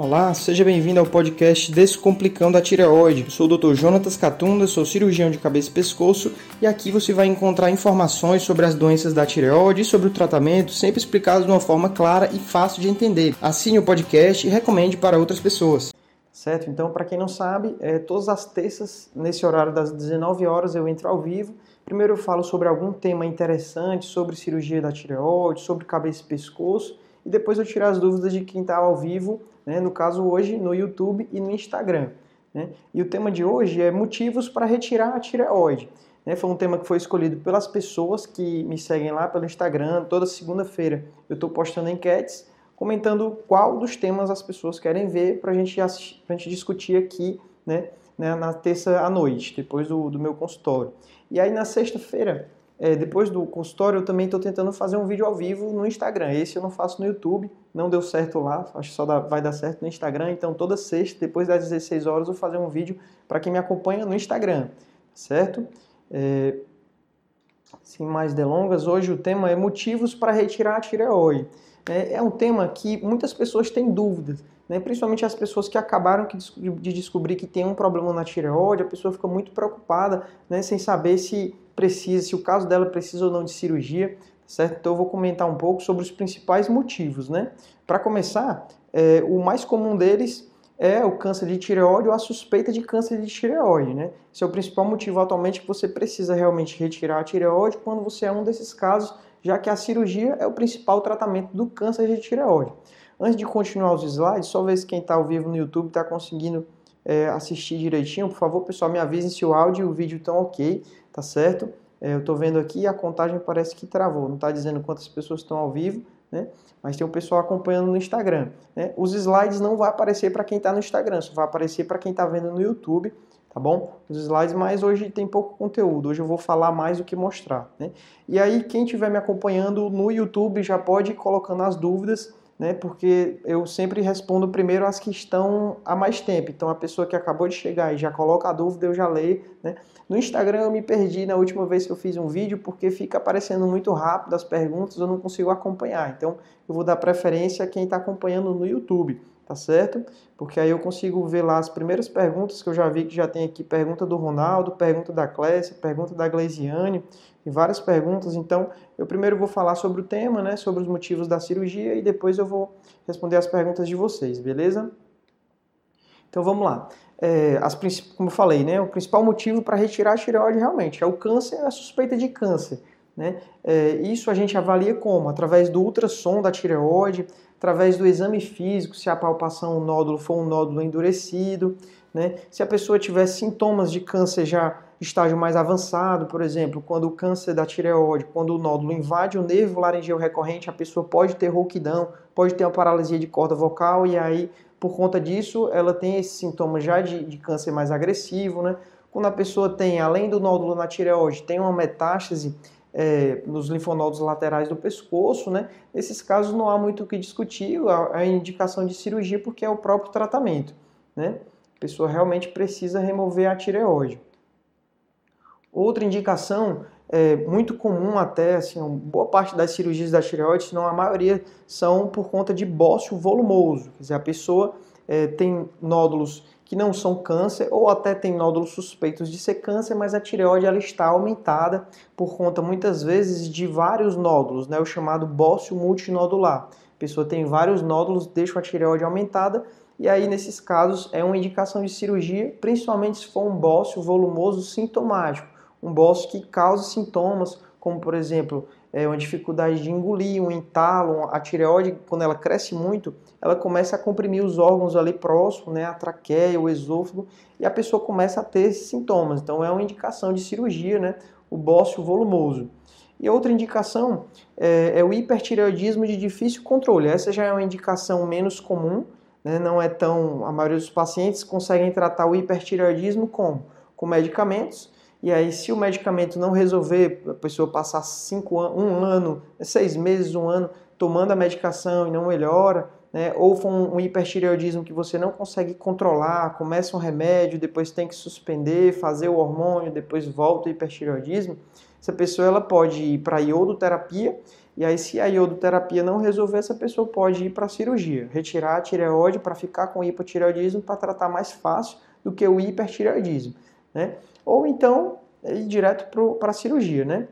Olá, seja bem-vindo ao podcast Descomplicando a Tireoide. Sou o Dr. Jonatas Catunda, sou cirurgião de cabeça e pescoço e aqui você vai encontrar informações sobre as doenças da tireoide e sobre o tratamento, sempre explicados de uma forma clara e fácil de entender. Assine o podcast e recomende para outras pessoas. Certo? Então, para quem não sabe, é, todas as terças, nesse horário das 19 horas, eu entro ao vivo. Primeiro eu falo sobre algum tema interessante, sobre cirurgia da tireoide, sobre cabeça e pescoço e depois eu tiro as dúvidas de quem está ao vivo, né, no caso hoje no YouTube e no Instagram. Né? E o tema de hoje é motivos para retirar a tireoide. Né? Foi um tema que foi escolhido pelas pessoas que me seguem lá pelo Instagram. Toda segunda-feira eu estou postando enquetes comentando qual dos temas as pessoas querem ver para a gente, gente discutir aqui né, na terça à noite, depois do, do meu consultório. E aí na sexta-feira é, depois do consultório, eu também estou tentando fazer um vídeo ao vivo no Instagram. Esse eu não faço no YouTube, não deu certo lá, acho que só dá, vai dar certo no Instagram. Então, toda sexta, depois das 16 horas, eu vou fazer um vídeo para quem me acompanha no Instagram, certo? É, sem mais delongas, hoje o tema é motivos para retirar a tireoide. É, é um tema que muitas pessoas têm dúvidas, né? principalmente as pessoas que acabaram de descobrir que tem um problema na tireoide, a pessoa fica muito preocupada, né? sem saber se precisa, se o caso dela precisa ou não de cirurgia, certo? Então eu vou comentar um pouco sobre os principais motivos, né? Para começar, é, o mais comum deles é o câncer de tireoide ou a suspeita de câncer de tireoide, né? Esse é o principal motivo atualmente que você precisa realmente retirar a tireoide quando você é um desses casos, já que a cirurgia é o principal tratamento do câncer de tireoide. Antes de continuar os slides, só ver se quem está ao vivo no YouTube está conseguindo é, assistir direitinho, por favor, pessoal, me avisem se o áudio e o vídeo estão ok, tá certo? É, eu estou vendo aqui a contagem parece que travou, não está dizendo quantas pessoas estão ao vivo, né? Mas tem o pessoal acompanhando no Instagram. Né? Os slides não vai aparecer para quem está no Instagram, só vai aparecer para quem está vendo no YouTube, tá bom? Os slides, mas hoje tem pouco conteúdo, hoje eu vou falar mais do que mostrar, né? E aí, quem estiver me acompanhando no YouTube já pode ir colocando as dúvidas né? Porque eu sempre respondo primeiro as que estão há mais tempo. Então a pessoa que acabou de chegar e já coloca a dúvida, eu já leio, né? No Instagram eu me perdi na última vez que eu fiz um vídeo porque fica aparecendo muito rápido as perguntas, eu não consigo acompanhar. Então eu vou dar preferência a quem está acompanhando no YouTube, tá certo? Porque aí eu consigo ver lá as primeiras perguntas que eu já vi que já tem aqui pergunta do Ronaldo, pergunta da Clécia, pergunta da Gleisiane, e várias perguntas. Então, eu primeiro vou falar sobre o tema, né, sobre os motivos da cirurgia e depois eu vou responder as perguntas de vocês, beleza? Então, vamos lá. É, as, como eu falei, né, o principal motivo para retirar a tireoide realmente é o câncer, a suspeita de câncer. Né? É, isso a gente avalia como? Através do ultrassom da tireoide, através do exame físico, se a palpação, nódulo for um nódulo endurecido, né? se a pessoa tiver sintomas de câncer já estágio mais avançado, por exemplo, quando o câncer da tireoide, quando o nódulo invade o nervo laringeu recorrente, a pessoa pode ter rouquidão, pode ter uma paralisia de corda vocal e aí, por conta disso, ela tem esse sintoma já de, de câncer mais agressivo, né? Quando a pessoa tem, além do nódulo na tireoide, tem uma metástase é, nos linfonodos laterais do pescoço, né? Nesses casos não há muito o que discutir, a, a indicação de cirurgia porque é o próprio tratamento, né? A pessoa realmente precisa remover a tireoide. Outra indicação é muito comum até, assim, boa parte das cirurgias da tireoide, se não a maioria, são por conta de bócio volumoso. Quer dizer, a pessoa é, tem nódulos que não são câncer ou até tem nódulos suspeitos de ser câncer, mas a tireoide ela está aumentada por conta muitas vezes de vários nódulos, né, o chamado bócio multinodular. A pessoa tem vários nódulos, deixa a tireoide aumentada e aí nesses casos é uma indicação de cirurgia, principalmente se for um bócio volumoso sintomático um bócio que causa sintomas, como por exemplo, é, uma dificuldade de engolir, um entalo, a tireoide, quando ela cresce muito, ela começa a comprimir os órgãos ali próximos, né, a traqueia, o esôfago, e a pessoa começa a ter esses sintomas. Então é uma indicação de cirurgia, né, o bócio volumoso. E outra indicação é, é o hipertireoidismo de difícil controle. Essa já é uma indicação menos comum, né, não é tão. A maioria dos pacientes conseguem tratar o hipertireoidismo como? Com medicamentos e aí, se o medicamento não resolver, a pessoa passar cinco an um ano, seis meses, um ano tomando a medicação e não melhora, né? ou for um, um hipertireoidismo que você não consegue controlar, começa um remédio, depois tem que suspender, fazer o hormônio, depois volta o hipertireoidismo, essa pessoa ela pode ir para iodoterapia E aí, se a iodoterapia não resolver, essa pessoa pode ir para a cirurgia, retirar a tireoide para ficar com hipotireoidismo para tratar mais fácil do que o hipertireoidismo, né? Ou então ir direto para a cirurgia, né?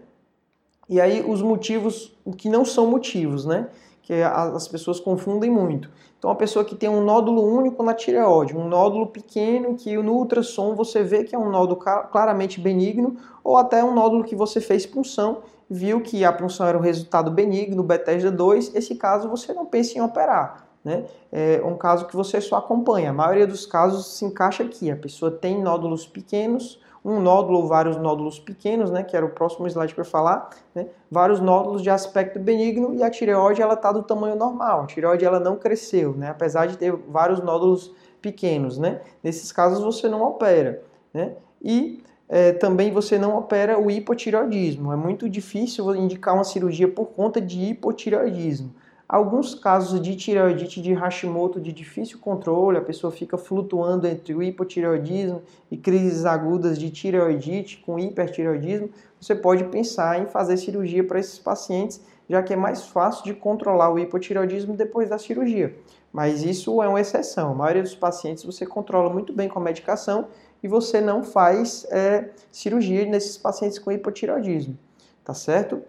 E aí os motivos que não são motivos, né? Que as pessoas confundem muito. Então, a pessoa que tem um nódulo único na tireoide, um nódulo pequeno que no ultrassom você vê que é um nódulo claramente benigno, ou até um nódulo que você fez punção, viu que a punção era um resultado benigno, Bethesda 2, esse caso você não pensa em operar. Né? É um caso que você só acompanha. A maioria dos casos se encaixa aqui. A pessoa tem nódulos pequenos, um nódulo ou vários nódulos pequenos, né, que era o próximo slide para falar, né, vários nódulos de aspecto benigno e a tireoide ela está do tamanho normal. A tireoide ela não cresceu, né, apesar de ter vários nódulos pequenos, né. Nesses casos você não opera, né. E é, também você não opera o hipotireoidismo. É muito difícil indicar uma cirurgia por conta de hipotireoidismo. Alguns casos de tireoidite de Hashimoto de difícil controle, a pessoa fica flutuando entre o hipotireoidismo e crises agudas de tireoidite com hipertireoidismo, você pode pensar em fazer cirurgia para esses pacientes, já que é mais fácil de controlar o hipotireoidismo depois da cirurgia. Mas isso é uma exceção. A maioria dos pacientes você controla muito bem com a medicação e você não faz é, cirurgia nesses pacientes com hipotireoidismo, tá certo?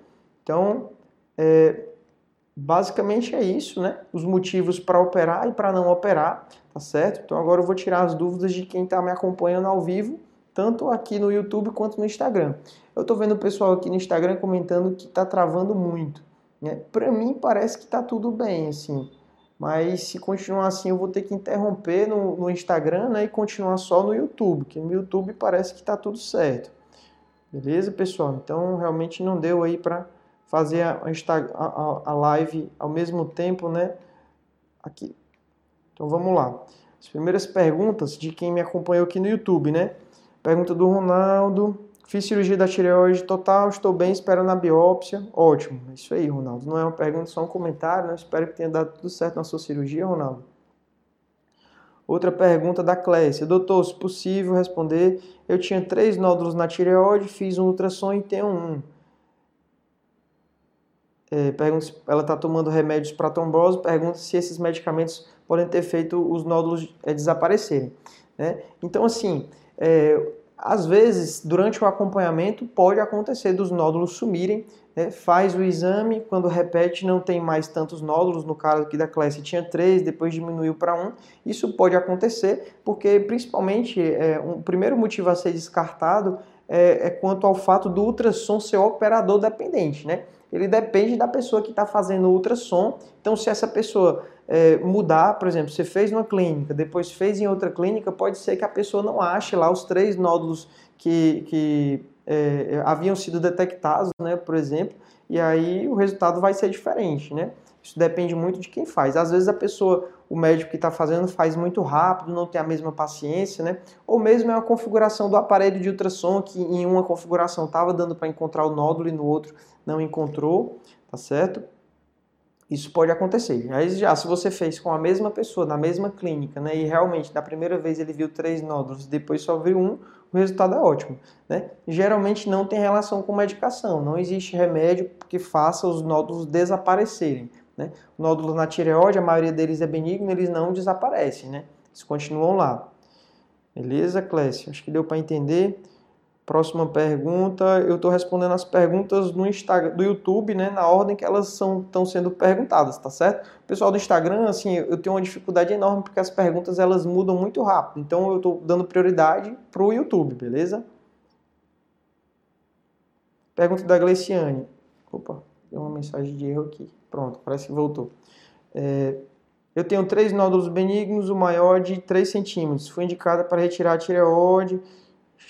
Então, é, basicamente é isso, né? Os motivos para operar e para não operar, tá certo? Então agora eu vou tirar as dúvidas de quem está me acompanhando ao vivo, tanto aqui no YouTube quanto no Instagram. Eu estou vendo o pessoal aqui no Instagram comentando que está travando muito. Né? Para mim parece que está tudo bem, assim. Mas se continuar assim, eu vou ter que interromper no, no Instagram né, e continuar só no YouTube, que no YouTube parece que está tudo certo. Beleza, pessoal? Então realmente não deu aí para fazer a, a, a live ao mesmo tempo, né? Aqui. Então vamos lá. As primeiras perguntas de quem me acompanhou aqui no YouTube, né? Pergunta do Ronaldo. Fiz cirurgia da tireoide total, estou bem, espero na biópsia. Ótimo. É isso aí, Ronaldo. Não é uma pergunta, só um comentário, né? Espero que tenha dado tudo certo na sua cirurgia, Ronaldo. Outra pergunta da Clécia. Doutor, se possível responder, eu tinha três nódulos na tireoide, fiz um ultrassom e tenho um é, pergunta se ela está tomando remédios para trombose, pergunta se esses medicamentos podem ter feito os nódulos é, desaparecerem. Né? Então, assim, é, às vezes, durante o acompanhamento, pode acontecer dos nódulos sumirem, né? faz o exame, quando repete não tem mais tantos nódulos, no caso aqui da classe tinha três, depois diminuiu para um. Isso pode acontecer porque, principalmente, é, um primeiro motivo a ser descartado é, é quanto ao fato do ultrassom ser operador dependente, né? Ele depende da pessoa que está fazendo o ultrassom. Então, se essa pessoa é, mudar, por exemplo, você fez numa clínica, depois fez em outra clínica, pode ser que a pessoa não ache lá os três nódulos que, que é, haviam sido detectados, né, por exemplo, e aí o resultado vai ser diferente, né? Isso depende muito de quem faz. Às vezes a pessoa, o médico que está fazendo faz muito rápido, não tem a mesma paciência, né? Ou mesmo é uma configuração do aparelho de ultrassom que em uma configuração estava dando para encontrar o nódulo e no outro não encontrou, tá certo? Isso pode acontecer. Aí já, se você fez com a mesma pessoa, na mesma clínica, né, e realmente na primeira vez ele viu três nódulos, depois só viu um, o resultado é ótimo. Né? Geralmente não tem relação com medicação, não existe remédio que faça os nódulos desaparecerem. Né? Nódulos na tireoide, a maioria deles é benigno, eles não desaparecem, né? Eles continuam lá. Beleza, Clécio? Acho que deu para entender. Próxima pergunta, eu estou respondendo as perguntas no Instagram, do YouTube, né, na ordem que elas estão sendo perguntadas, tá certo? Pessoal do Instagram, assim, eu tenho uma dificuldade enorme porque as perguntas elas mudam muito rápido, então eu estou dando prioridade para o YouTube, beleza? Pergunta da Gleciane. Opa, deu uma mensagem de erro aqui. Pronto, parece que voltou. É, eu tenho três nódulos benignos, o maior de 3 centímetros. Fui indicada para retirar a tireoide,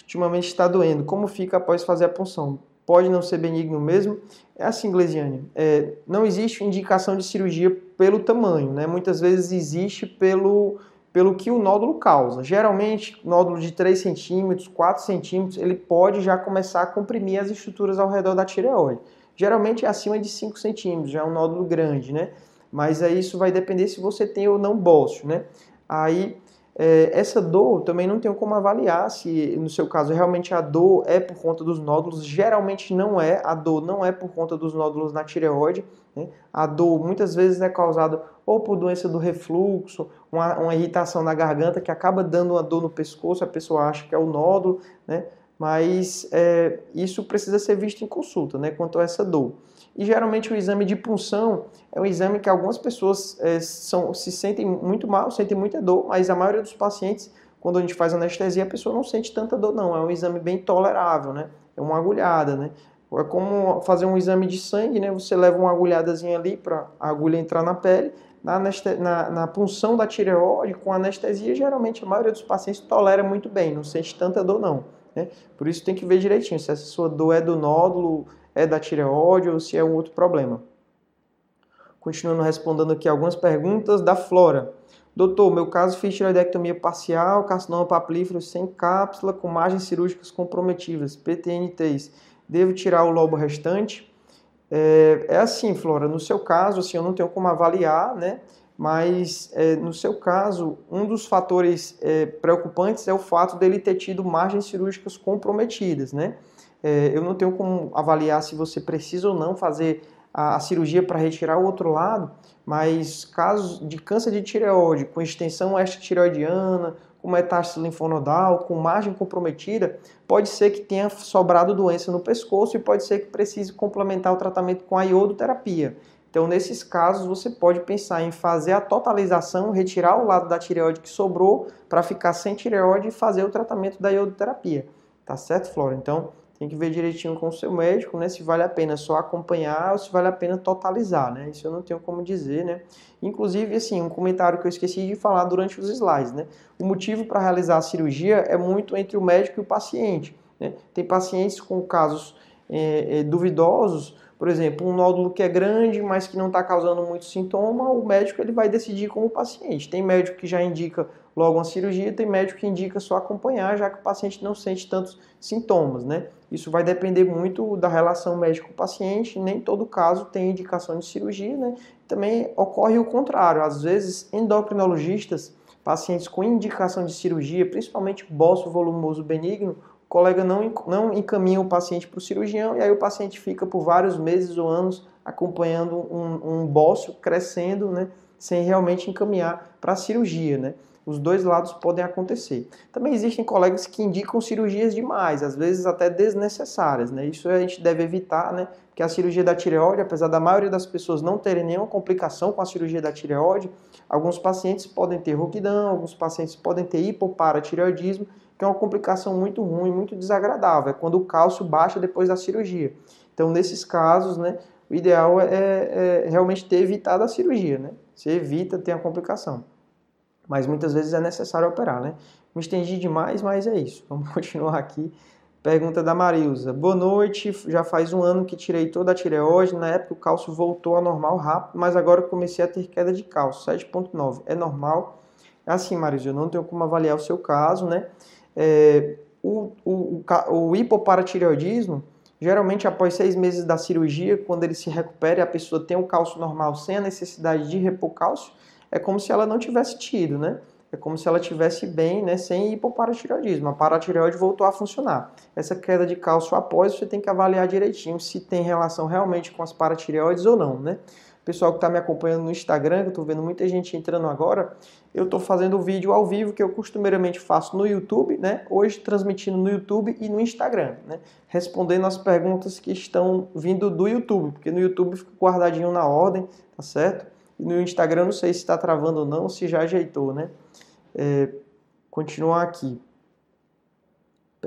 ultimamente está doendo. Como fica após fazer a punção? Pode não ser benigno mesmo? É assim, Glesiane, é, não existe indicação de cirurgia pelo tamanho, né? Muitas vezes existe pelo, pelo que o nódulo causa. Geralmente, nódulo de 3 centímetros, 4 centímetros, ele pode já começar a comprimir as estruturas ao redor da tireoide. Geralmente é acima de 5 centímetros, já é um nódulo grande, né? Mas aí isso vai depender se você tem ou não bócio, né? Aí, é, essa dor também não tenho como avaliar se, no seu caso, realmente a dor é por conta dos nódulos. Geralmente não é, a dor não é por conta dos nódulos na tireoide. Né? A dor muitas vezes é causada ou por doença do refluxo, uma, uma, irritação na garganta que acaba dando uma dor no pescoço, a pessoa acha que é o nódulo, né? Mas é, isso precisa ser visto em consulta, né, quanto a essa dor. E geralmente o exame de punção é um exame que algumas pessoas é, são, se sentem muito mal, sentem muita dor, mas a maioria dos pacientes, quando a gente faz anestesia, a pessoa não sente tanta dor, não. É um exame bem tolerável, né? É uma agulhada, né? É como fazer um exame de sangue, né? Você leva uma agulhadazinha ali para a agulha entrar na pele. Na, na, na, punção da tireoide, com anestesia, geralmente a maioria dos pacientes tolera muito bem, não sente tanta dor, não. Né? Por isso tem que ver direitinho se essa sua dor é do nódulo, é da tireoide ou se é um outro problema. Continuando respondendo aqui algumas perguntas da Flora. Doutor, meu caso fiz tireoidectomia parcial, carcinoma papilífero sem cápsula, com margens cirúrgicas comprometidas, PTNTs. Devo tirar o lobo restante? É, é assim, Flora, no seu caso, assim, eu não tenho como avaliar, né? Mas é, no seu caso, um dos fatores é, preocupantes é o fato dele ter tido margens cirúrgicas comprometidas, né? É, eu não tenho como avaliar se você precisa ou não fazer a, a cirurgia para retirar o outro lado, mas casos de câncer de tireoide com extensão extratireoidiana, com metástase linfonodal, com margem comprometida, pode ser que tenha sobrado doença no pescoço e pode ser que precise complementar o tratamento com a iodoterapia. Então, nesses casos, você pode pensar em fazer a totalização, retirar o lado da tireoide que sobrou para ficar sem tireoide e fazer o tratamento da iodoterapia. Tá certo, Flora? Então, tem que ver direitinho com o seu médico, né, se vale a pena só acompanhar ou se vale a pena totalizar, né? Isso eu não tenho como dizer, né? Inclusive, assim, um comentário que eu esqueci de falar durante os slides, né? O motivo para realizar a cirurgia é muito entre o médico e o paciente, né? Tem pacientes com casos é, é, duvidosos por exemplo, um nódulo que é grande, mas que não está causando muito sintoma, o médico ele vai decidir com o paciente. Tem médico que já indica logo uma cirurgia, tem médico que indica só acompanhar, já que o paciente não sente tantos sintomas, né? Isso vai depender muito da relação médico-paciente, nem todo caso tem indicação de cirurgia, né? Também ocorre o contrário, às vezes endocrinologistas, pacientes com indicação de cirurgia, principalmente bócio volumoso benigno, o colega não, não encaminha o paciente para o cirurgião e aí o paciente fica por vários meses ou anos acompanhando um, um bócio crescendo, né, sem realmente encaminhar para a cirurgia, né. Os dois lados podem acontecer. Também existem colegas que indicam cirurgias demais, às vezes até desnecessárias, né. Isso a gente deve evitar, né, porque a cirurgia da tireoide, apesar da maioria das pessoas não terem nenhuma complicação com a cirurgia da tireoide, alguns pacientes podem ter rouquidão, alguns pacientes podem ter hipoparatireoidismo que é uma complicação muito ruim, muito desagradável, é quando o cálcio baixa depois da cirurgia. Então, nesses casos, né, o ideal é, é, é realmente ter evitado a cirurgia, né? Você evita ter a complicação. Mas muitas vezes é necessário operar, né? Me estendi demais, mas é isso. Vamos continuar aqui. Pergunta da Marilza. Boa noite. Já faz um ano que tirei toda a tireoide. Na época o cálcio voltou ao normal rápido, mas agora comecei a ter queda de cálcio, 7.9. É normal? É assim, Marilza, eu não tenho como avaliar o seu caso, né? É, o, o, o, hipoparatireoidismo, geralmente após seis meses da cirurgia, quando ele se recupera e a pessoa tem o cálcio normal sem a necessidade de repor cálcio, é como se ela não tivesse tido, né? É como se ela tivesse bem, né, sem hipoparatireoidismo. A paratireoide voltou a funcionar. Essa queda de cálcio após, você tem que avaliar direitinho se tem relação realmente com as paratireoides ou não, né? Pessoal que está me acompanhando no Instagram, que eu estou vendo muita gente entrando agora, eu estou fazendo o vídeo ao vivo que eu costumeiramente faço no YouTube, né? Hoje transmitindo no YouTube e no Instagram, né? Respondendo as perguntas que estão vindo do YouTube, porque no YouTube fica guardadinho na ordem, tá certo? E no Instagram não sei se está travando ou não, se já ajeitou, né? É, continuar aqui.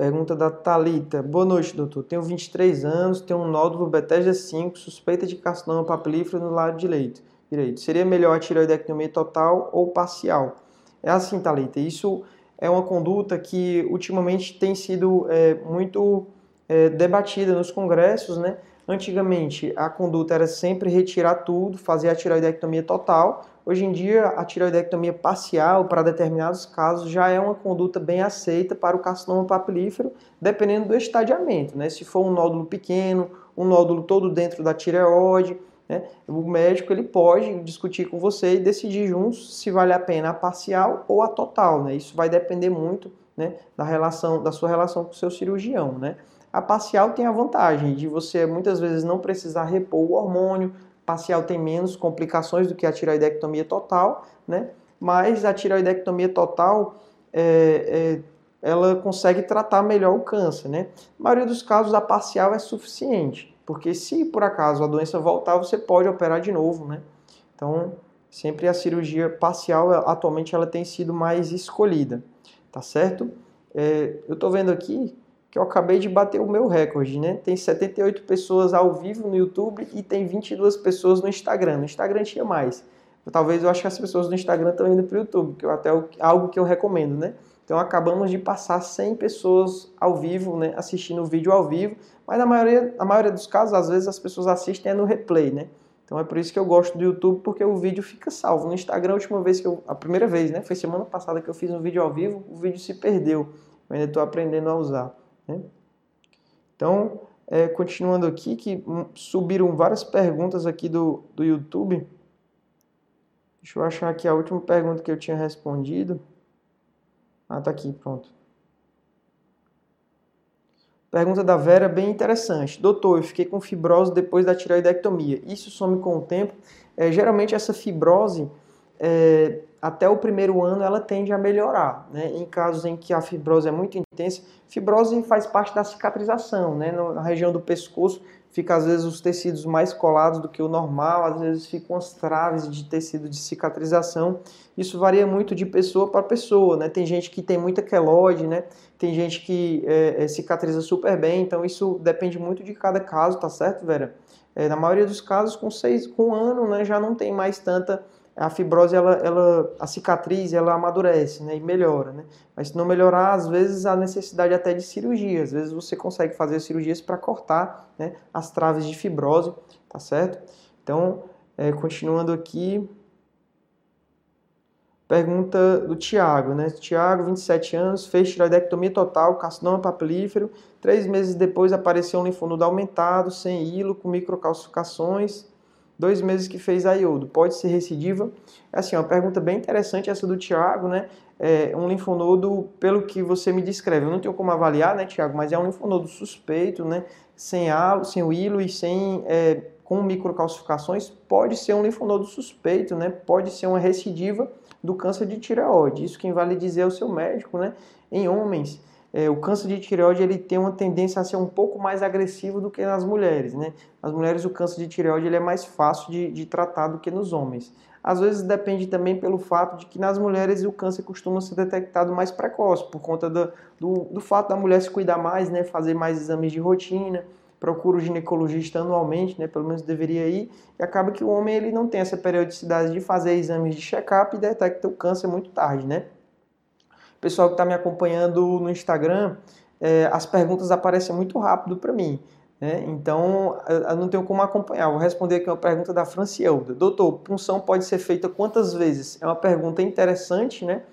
Pergunta da Talita. Boa noite, doutor. Tenho 23 anos, tenho um nódulo Bethesda 5, suspeita de carcinoma papilífero no lado direito. direito. Seria melhor a tireoidectomia total ou parcial? É assim, Talita. Isso é uma conduta que ultimamente tem sido é, muito é, debatida nos congressos, né? Antigamente, a conduta era sempre retirar tudo, fazer a tireoidectomia total. Hoje em dia, a tireoidectomia parcial, para determinados casos, já é uma conduta bem aceita para o carcinoma papilífero, dependendo do estadiamento. Né? Se for um nódulo pequeno, um nódulo todo dentro da tireoide, né, o médico ele pode discutir com você e decidir juntos se vale a pena a parcial ou a total. Né? Isso vai depender muito né, da relação, da sua relação com o seu cirurgião. Né? A parcial tem a vantagem de você muitas vezes não precisar repor o hormônio, parcial tem menos complicações do que a tiroidectomia total, né? mas a tiroidectomia total é, é, ela consegue tratar melhor o câncer. Né? Maioria dos casos, a parcial é suficiente, porque se por acaso a doença voltar, você pode operar de novo. Né? Então, sempre a cirurgia parcial, atualmente, ela tem sido mais escolhida, tá certo? É, eu estou vendo aqui que eu acabei de bater o meu recorde, né? Tem 78 pessoas ao vivo no YouTube e tem 22 pessoas no Instagram. No Instagram tinha mais. Talvez eu acho que as pessoas no Instagram estão indo para o YouTube, que é até algo que eu recomendo, né? Então acabamos de passar 100 pessoas ao vivo, né, assistindo o vídeo ao vivo, mas na maioria, na maioria dos casos, às vezes as pessoas assistem é no replay, né? Então é por isso que eu gosto do YouTube, porque o vídeo fica salvo. No Instagram, a última vez que eu, a primeira vez, né, foi semana passada que eu fiz um vídeo ao vivo, o vídeo se perdeu. Eu ainda estou aprendendo a usar. Né? Então, é, continuando aqui, que subiram várias perguntas aqui do, do YouTube. Deixa eu achar aqui a última pergunta que eu tinha respondido. Ah, tá aqui, pronto. Pergunta da Vera, bem interessante. Doutor, eu fiquei com fibrose depois da tiroidectomia. Isso some com o tempo? É, geralmente essa fibrose é, até o primeiro ano ela tende a melhorar. Né? Em casos em que a fibrose é muito intensa, fibrose faz parte da cicatrização. Né? Na região do pescoço fica às vezes os tecidos mais colados do que o normal, às vezes ficam as traves de tecido de cicatrização. Isso varia muito de pessoa para pessoa. Né? Tem gente que tem muita queloide, né? tem gente que é, é, cicatriza super bem, então isso depende muito de cada caso, tá certo, Vera? É, na maioria dos casos, com, seis, com um ano né, já não tem mais tanta a fibrose, ela, ela, a cicatriz, ela amadurece, né, e melhora, né? Mas se não melhorar, às vezes a necessidade até de cirurgia, às vezes você consegue fazer cirurgias para cortar, né, as traves de fibrose, tá certo? Então, é, continuando aqui, pergunta do Tiago, né? Tiago, 27 anos, fez tiroidectomia total, carcinoma papilífero, três meses depois apareceu um linfonodo aumentado, sem hilo, com microcalcificações, dois meses que fez a iodo, pode ser recidiva? É assim, uma pergunta bem interessante essa do Tiago, né? É um linfonodo, pelo que você me descreve, eu não tenho como avaliar, né, Tiago, mas é um linfonodo suspeito, né? Sem halo, sem hilo e sem é, com microcalcificações, pode ser um linfonodo suspeito, né? Pode ser uma recidiva do câncer de tireoide. Isso quem vale dizer é o seu médico, né? Em homens, é, o câncer de tireoide ele tem uma tendência a ser um pouco mais agressivo do que nas mulheres, né? Nas mulheres o câncer de tireoide ele é mais fácil de, de tratar do que nos homens. Às vezes depende também pelo fato de que nas mulheres o câncer costuma ser detectado mais precoce, por conta do, do, do fato da mulher se cuidar mais, né? Fazer mais exames de rotina, procura o ginecologista anualmente, né, pelo menos deveria ir, e acaba que o homem ele não tem essa periodicidade de fazer exames de check-up e detecta o câncer muito tarde, né? Pessoal que está me acompanhando no Instagram, é, as perguntas aparecem muito rápido para mim. Né? Então, eu não tenho como acompanhar. Vou responder aqui uma pergunta da Francielda. Doutor, punção pode ser feita quantas vezes? É uma pergunta interessante, né?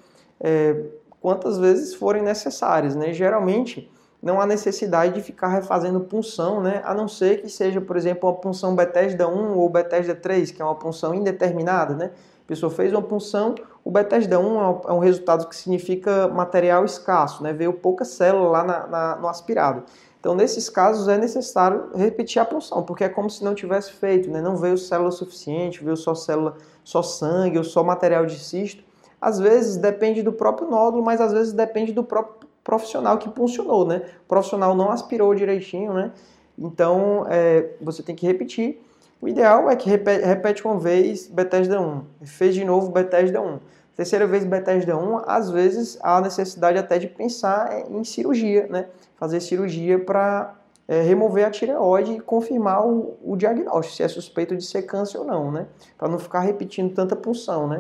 É, quantas vezes forem necessárias, né? Geralmente, não há necessidade de ficar refazendo punção, né? A não ser que seja, por exemplo, uma punção Bethesda 1 ou Bethesda 3, que é uma punção indeterminada, né? A pessoa fez uma punção, o Bethesda 1 é um resultado que significa material escasso, né? veio pouca célula lá na, na, no aspirado. Então, nesses casos, é necessário repetir a punção, porque é como se não tivesse feito, né? não veio célula suficiente, veio só célula, só sangue ou só material de cisto. Às vezes depende do próprio nódulo, mas às vezes depende do próprio profissional que puncionou, né? O profissional não aspirou direitinho, né? Então, é, você tem que repetir. O ideal é que repete, repete uma vez Bethesda 1, fez de novo Bethesda 1. Terceira vez Bethesda 1, às vezes há necessidade até de pensar em cirurgia, né? Fazer cirurgia para é, remover a tireoide e confirmar o, o, diagnóstico, se é suspeito de ser câncer ou não, né? Para não ficar repetindo tanta punção, né?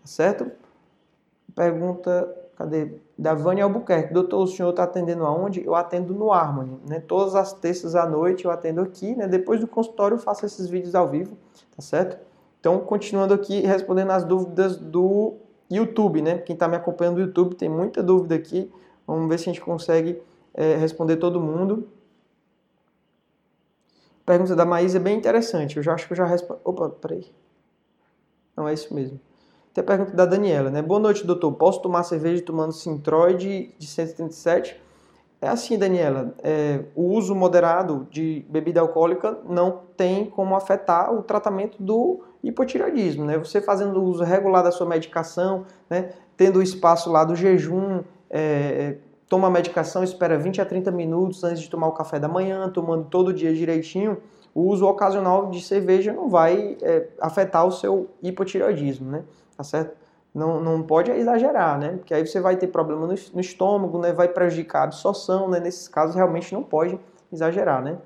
Tá certo? Pergunta, cadê? Da Vânia Albuquerque. Doutor, o senhor está atendendo aonde? Eu atendo no Harmony, né? Todas as terças à noite eu atendo aqui, né? Depois do consultório eu faço esses vídeos ao vivo, tá certo? Então, continuando aqui, respondendo as dúvidas do YouTube, né? Quem está me acompanhando no YouTube tem muita dúvida aqui. Vamos ver se a gente consegue é, responder todo mundo. pergunta da Maísa é bem interessante. Eu já acho que eu já respondi. Opa, peraí. Não, é isso mesmo. Tem a pergunta da Daniela, né? Boa noite, doutor. Posso tomar cerveja tomando Sintroid de 137? É assim, Daniela. É, o uso moderado de bebida alcoólica não tem como afetar o tratamento do hipotireoidismo, né? Você fazendo o uso regular da sua medicação, né? Tendo o espaço lá do jejum, é, toma a medicação, espera 20 a 30 minutos antes de tomar o café da manhã, tomando todo dia direitinho, o uso ocasional de cerveja não vai é, afetar o seu hipotireoidismo, né? Tá certo? Não, não pode exagerar, né? Porque aí você vai ter problema no, no estômago, né? Vai prejudicar a absorção, né? Nesses casos realmente não pode exagerar, né?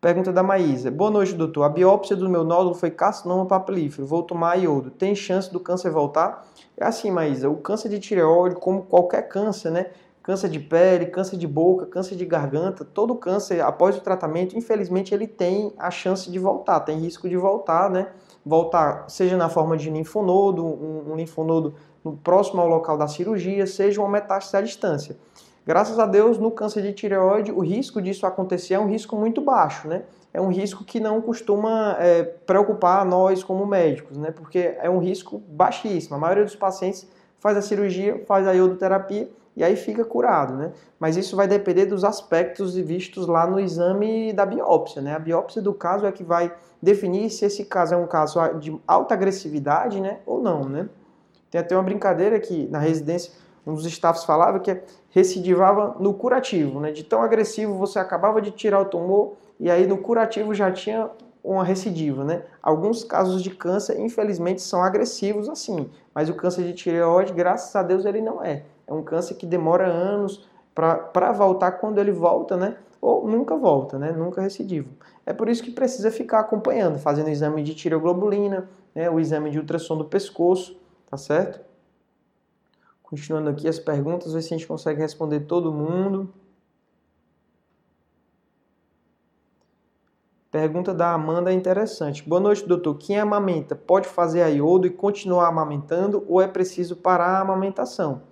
Pergunta da Maísa. Boa noite, doutor. A biópsia do meu nódulo foi carcinoma papilífero. Vou tomar iodo. Tem chance do câncer voltar? É assim, Maísa. O câncer de tireoide, como qualquer câncer, né? câncer de pele, câncer de boca, câncer de garganta, todo câncer após o tratamento, infelizmente ele tem a chance de voltar, tem risco de voltar, né? Voltar, seja na forma de linfonodo, um, um linfonodo no próximo ao local da cirurgia, seja uma metástase à distância. Graças a Deus, no câncer de tireoide, o risco disso acontecer é um risco muito baixo, né? É um risco que não costuma é, preocupar nós como médicos, né? Porque é um risco baixíssimo. A maioria dos pacientes faz a cirurgia, faz a iodoterapia e aí fica curado, né? Mas isso vai depender dos aspectos vistos lá no exame da biópsia, né? A biópsia do caso é que vai definir se esse caso é um caso de alta agressividade, né, ou não, né? Tem até uma brincadeira que na residência um dos staffs falava que recidivava no curativo, né? De tão agressivo você acabava de tirar o tumor e aí no curativo já tinha uma recidiva, né? Alguns casos de câncer, infelizmente, são agressivos assim, mas o câncer de tireoide, graças a Deus, ele não é. É um câncer que demora anos para voltar quando ele volta, né? Ou nunca volta, né? Nunca recidivo. É por isso que precisa ficar acompanhando, fazendo o exame de tireoglobulina, né? o exame de ultrassom do pescoço, tá certo? Continuando aqui as perguntas, ver se a gente consegue responder todo mundo. Pergunta da Amanda é interessante. Boa noite, doutor. Quem amamenta pode fazer a iodo e continuar amamentando ou é preciso parar a amamentação?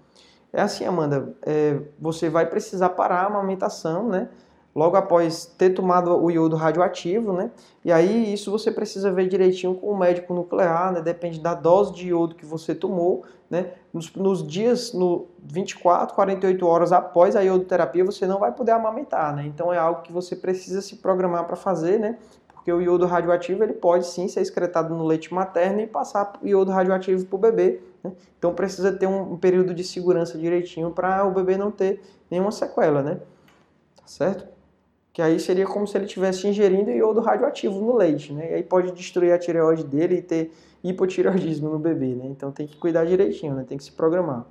É assim, Amanda, é, você vai precisar parar a amamentação, né? Logo após ter tomado o iodo radioativo, né? E aí isso você precisa ver direitinho com o médico nuclear, né? Depende da dose de iodo que você tomou, né? Nos, nos dias, no 24, 48 horas após a iodoterapia, você não vai poder amamentar, né? Então é algo que você precisa se programar para fazer, né? porque o iodo radioativo ele pode sim ser excretado no leite materno e passar o iodo radioativo para o bebê. Né? Então precisa ter um, período de segurança direitinho para o bebê não ter nenhuma sequela, né? Tá certo? Que aí seria como se ele estivesse ingerindo iodo radioativo no leite, né? E aí pode destruir a tireoide dele e ter hipotireoidismo no bebê, né? Então tem que cuidar direitinho, né? Tem que se programar.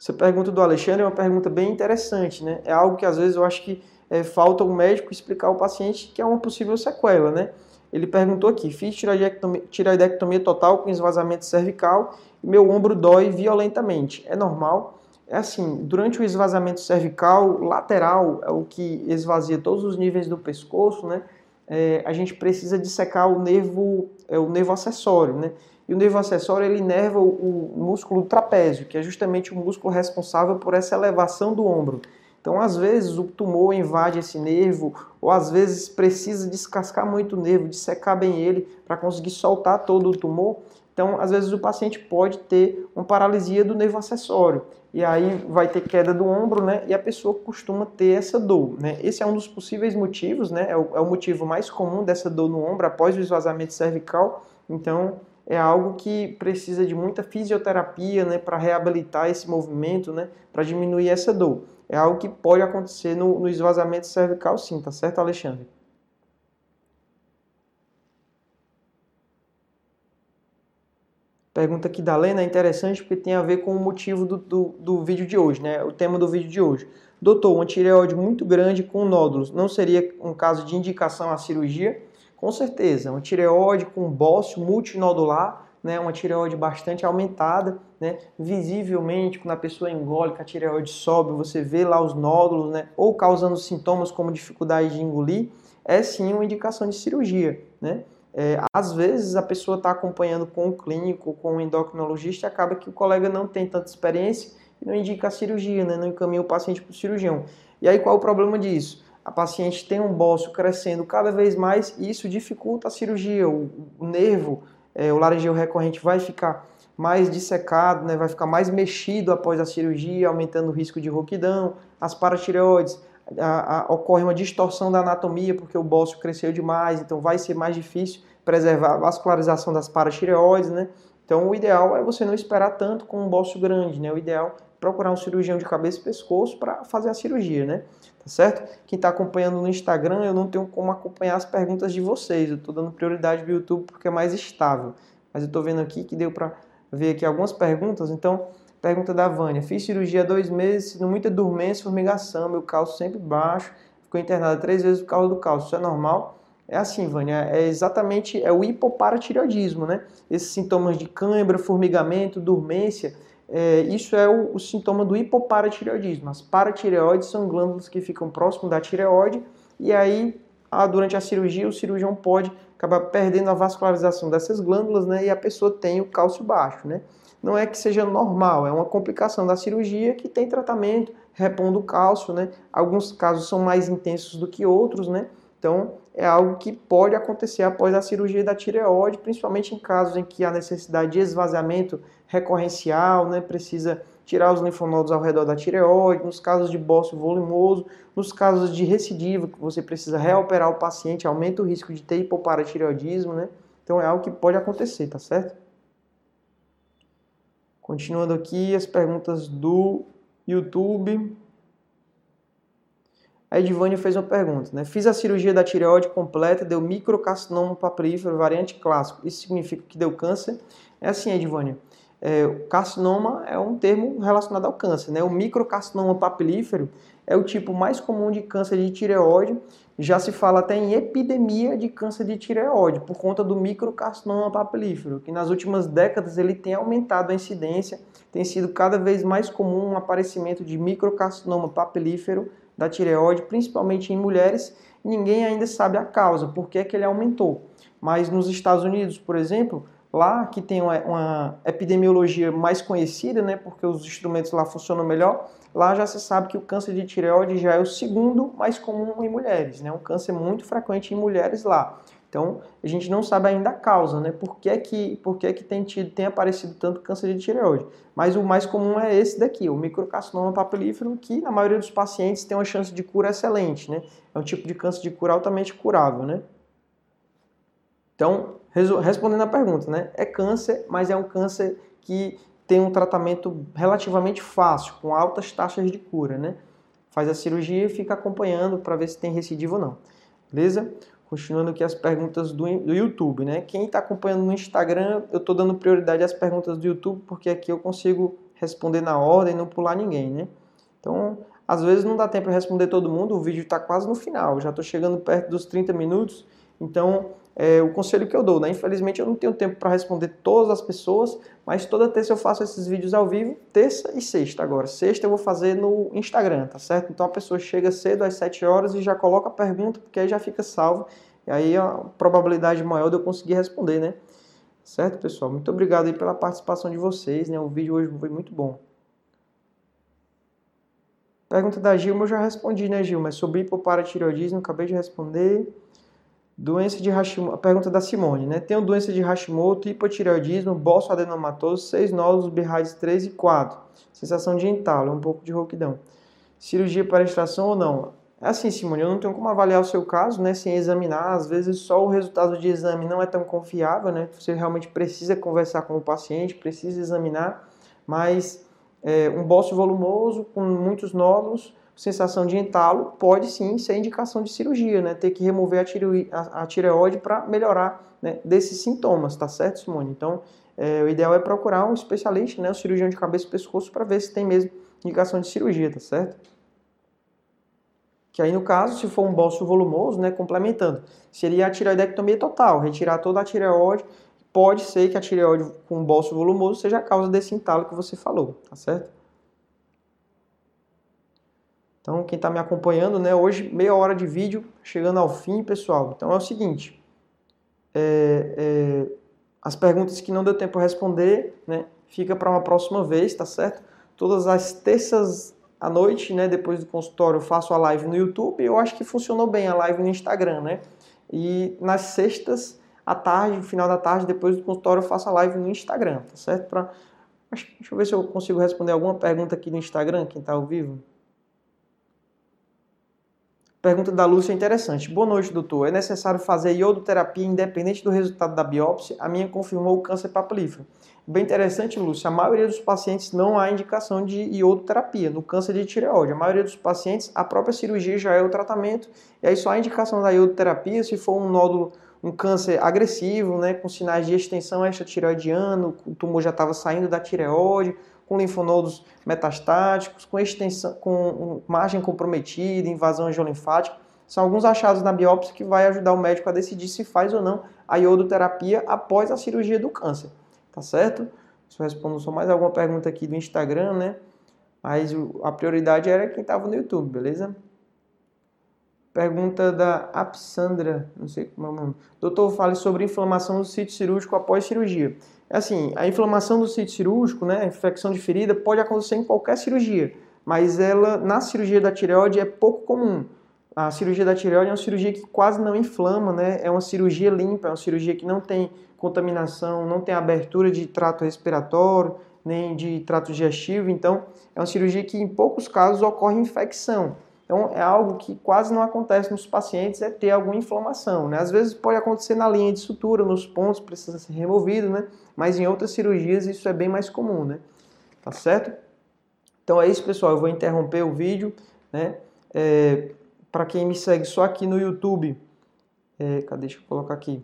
Essa pergunta do Alexandre é uma pergunta bem interessante, né? É algo que às vezes eu acho que é, falta o médico explicar ao paciente que é uma possível sequela, né? Ele perguntou aqui: fiz tiroidectomia, tiroidectomia total com esvaziamento cervical e meu ombro dói violentamente. É normal? É assim, durante o esvaziamento cervical lateral, é o que esvazia todos os níveis do pescoço, né? É, a gente precisa dissecar o nervo, é, o nervo acessório, né? E o nervo acessório ele inerva o, o músculo trapézio, que é justamente o músculo responsável por essa elevação do ombro. Então, às vezes, o tumor invade esse nervo, ou às vezes precisa descascar muito o nervo, dissecar bem ele para conseguir soltar todo o tumor. Então, às vezes, o paciente pode ter uma paralisia do nervo acessório. E aí vai ter queda do ombro, né? E a pessoa costuma ter essa dor, né? Esse é um dos possíveis motivos, né? É o, é o motivo mais comum dessa dor no ombro após o esvaziamento cervical. Então, é algo que precisa de muita fisioterapia né, para reabilitar esse movimento, né, para diminuir essa dor. É algo que pode acontecer no, no esvaziamento cervical, sim, tá certo, Alexandre? Pergunta aqui da Lena é interessante porque tem a ver com o motivo do, do, do vídeo de hoje, né? O tema do vídeo de hoje. Doutor, uma tireoide muito grande com nódulos não seria um caso de indicação à cirurgia? Com certeza, uma tireoide com bócio multinodular, né, uma tireoide bastante aumentada, né, visivelmente quando a pessoa engole, a tireoide sobe, você vê lá os nódulos, né, ou causando sintomas como dificuldade de engolir, é sim uma indicação de cirurgia, né? É, às vezes a pessoa está acompanhando com o clínico, com o endocrinologista, acaba que o colega não tem tanta experiência e não indica a cirurgia, né? não encaminha o paciente para o cirurgião. E aí qual é o problema disso? A paciente tem um bócio crescendo cada vez mais e isso dificulta a cirurgia. O nervo, é, o laringeu recorrente vai ficar mais dissecado, né, vai ficar mais mexido após a cirurgia, aumentando o risco de rouquidão. As paratireoides, a, a, ocorre uma distorção da anatomia porque o bócio cresceu demais, então vai ser mais difícil preservar a vascularização das paratireoides, né? Então o ideal é você não esperar tanto com um bócio grande, né? O ideal procurar um cirurgião de cabeça e pescoço para fazer a cirurgia, né? Tá certo? Quem está acompanhando no Instagram, eu não tenho como acompanhar as perguntas de vocês. Eu estou dando prioridade para o YouTube porque é mais estável. Mas eu estou vendo aqui que deu para ver aqui algumas perguntas. Então, pergunta da Vânia. Fiz cirurgia há dois meses, sinto muita dormência, formigação, meu cálcio sempre baixo. Ficou internada três vezes por causa do cálcio. Isso é normal? É assim, Vânia, é exatamente é o hipoparatireoidismo, né? Esses sintomas de cãibra, formigamento, dormência, é, isso é o, o, sintoma do hipoparatireoidismo. As paratireoides são glândulas que ficam próximo da tireoide e aí, ah, durante a cirurgia, o cirurgião pode acabar perdendo a vascularização dessas glândulas, né? E a pessoa tem o cálcio baixo, né? Não é que seja normal, é uma complicação da cirurgia que tem tratamento, repondo o cálcio, né? Alguns casos são mais intensos do que outros, né? Então, é algo que pode acontecer após a cirurgia da tireoide, principalmente em casos em que há necessidade de esvaziamento recorrencial, né, precisa tirar os linfonodos ao redor da tireoide, nos casos de bócio volumoso, nos casos de recidiva, que você precisa reoperar o paciente, aumenta o risco de ter hipoparatireoidismo, né? Então é algo que pode acontecer, tá certo? Continuando aqui as perguntas do YouTube. A Edvânia fez uma pergunta, né? Fiz a cirurgia da tireoide completa, deu microcarcinoma papilífero, variante clássico. Isso significa que deu câncer? É assim, Edvânia. É, carcinoma é um termo relacionado ao câncer, né? O microcarcinoma papilífero é o tipo mais comum de câncer de tireoide. Já se fala até em epidemia de câncer de tireoide por conta do microcarcinoma papilífero, que nas últimas décadas ele tem aumentado a incidência, tem sido cada vez mais comum o aparecimento de microcarcinoma papilífero da tireoide, principalmente em mulheres, ninguém ainda sabe a causa, por que, é que ele aumentou. Mas nos Estados Unidos, por exemplo, lá que tem uma, uma, epidemiologia mais conhecida, né, porque os instrumentos lá funcionam melhor, lá já se sabe que o câncer de tireoide já é o segundo mais comum em mulheres, né, um câncer muito frequente em mulheres lá. Então, a gente não sabe ainda a causa, né? Por que, que, por que, que tem, tido, tem aparecido tanto câncer de tireoide? Mas o mais comum é esse daqui, o microcarcinoma papilífero, que na maioria dos pacientes tem uma chance de cura excelente, né? É um tipo de câncer de cura altamente curável, né? Então, respondendo a pergunta, né? É câncer, mas é um câncer que tem um tratamento relativamente fácil, com altas taxas de cura, né? Faz a cirurgia e fica acompanhando para ver se tem recidiva ou não. Beleza? Continuando aqui as perguntas do, do YouTube, né? Quem está acompanhando no Instagram, eu estou dando prioridade às perguntas do YouTube, porque aqui eu consigo responder na ordem não pular ninguém, né? Então, às vezes não dá tempo de responder todo mundo, o vídeo está quase no final, já estou chegando perto dos 30 minutos, então é, o conselho que eu dou, né? Infelizmente eu não tenho tempo para responder todas as pessoas, mas toda terça eu faço esses vídeos ao vivo, terça e sexta agora. Sexta eu vou fazer no Instagram, tá certo? Então a pessoa chega cedo às 7 horas e já coloca a pergunta, porque aí já fica salvo. E aí a probabilidade maior de eu conseguir responder, né? Certo, pessoal? Muito obrigado aí pela participação de vocês, né? O vídeo hoje foi muito bom. Pergunta da Gilma eu já respondi, né, Gilma? É sobre hipoparatireoidismo, acabei de responder. Doença de Hashimoto, a pergunta da Simone, né? Tenho doença de Hashimoto, hipotireoidismo, bolso adenomatoso, seis nódulos, birrades 3 e 4. Sensação de entalo, um pouco de rouquidão. Cirurgia para extração ou não? É assim, Simone, eu não tenho como avaliar o seu caso, né, sem examinar. Às vezes só o resultado de exame não é tão confiável, né? Você realmente precisa conversar com o paciente, precisa examinar. Mas é, um bócio volumoso com muitos nódulos sensação de entalo, pode sim ser indicação de cirurgia, né? Ter que remover a, tireoide para melhorar né, desses sintomas, tá certo, Simone? Então, é, o ideal é procurar um especialista, né, um cirurgião de cabeça e pescoço, para ver se tem mesmo indicação de cirurgia, tá certo? Que aí, no caso, se for um bócio volumoso, né, complementando, seria a tireoidectomia total, retirar toda a tireoide. Pode ser que a tireoide com bócio volumoso seja a causa desse entalo que você falou, tá certo? Então, quem está me acompanhando, né, hoje meia hora de vídeo, chegando ao fim, pessoal. Então é o seguinte, é, é, as perguntas que não deu tempo a responder, né, fica para uma próxima vez, tá certo? Todas as terças à noite, né, depois do consultório, eu faço a live no YouTube. Eu acho que funcionou bem a live no Instagram, né? E nas sextas, à tarde, no final da tarde, depois do consultório, eu faço a live no Instagram, tá certo? Pra... Deixa eu ver se eu consigo responder alguma pergunta aqui no Instagram, quem está ao vivo. Pergunta da Lúcia é interessante. Boa noite, doutor. É necessário fazer iodoterapia independente do resultado da biópsia? A minha confirmou o câncer papilífero. Bem interessante, Lúcia. A maioria dos pacientes não há indicação de iodoterapia no câncer de tireoide. A maioria dos pacientes, a própria cirurgia já é o tratamento. E aí só há indicação da iodoterapia se for um nódulo, um câncer agressivo, né, com sinais de extensão extratireoidiana, o tumor já estava saindo da tireoide, com linfonodos metastáticos, com extensão, com margem comprometida, invasão angiolinfática. São alguns achados na biópsia que vai ajudar o médico a decidir se faz ou não a iodoterapia após a cirurgia do câncer. Tá certo? Se eu respondo só mais alguma pergunta aqui do Instagram, né? Mas a prioridade era quem estava no YouTube, beleza? Pergunta da Apsandra, não sei como é o nome. Doutor, fale sobre inflamação do sítio cirúrgico após cirurgia. É assim, a inflamação do sítio cirúrgico, né, infecção de ferida, pode acontecer em qualquer cirurgia, mas ela, na cirurgia da tireoide, é pouco comum. A cirurgia da tireoide é uma cirurgia que quase não inflama, né? É uma cirurgia limpa, é uma cirurgia que não tem contaminação, não tem abertura de trato respiratório, nem de trato digestivo, então é uma cirurgia que em poucos casos ocorre infecção. Então, é algo que quase não acontece nos pacientes, é ter alguma inflamação. Né? Às vezes pode acontecer na linha de sutura, nos pontos, precisa ser removido, né? mas em outras cirurgias isso é bem mais comum. Né? Tá certo? Então é isso, pessoal. Eu vou interromper o vídeo. Né? É, Para quem me segue só aqui no YouTube, é, cadê? Deixa eu colocar aqui.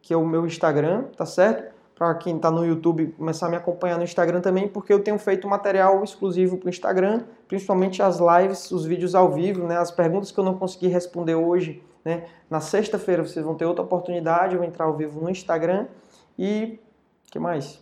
Que é o meu Instagram, tá certo? para quem está no YouTube começar a me acompanhar no Instagram também, porque eu tenho feito material exclusivo para o Instagram, principalmente as lives, os vídeos ao vivo, né, as perguntas que eu não consegui responder hoje. Né, na sexta-feira vocês vão ter outra oportunidade, eu vou entrar ao vivo no Instagram e que mais?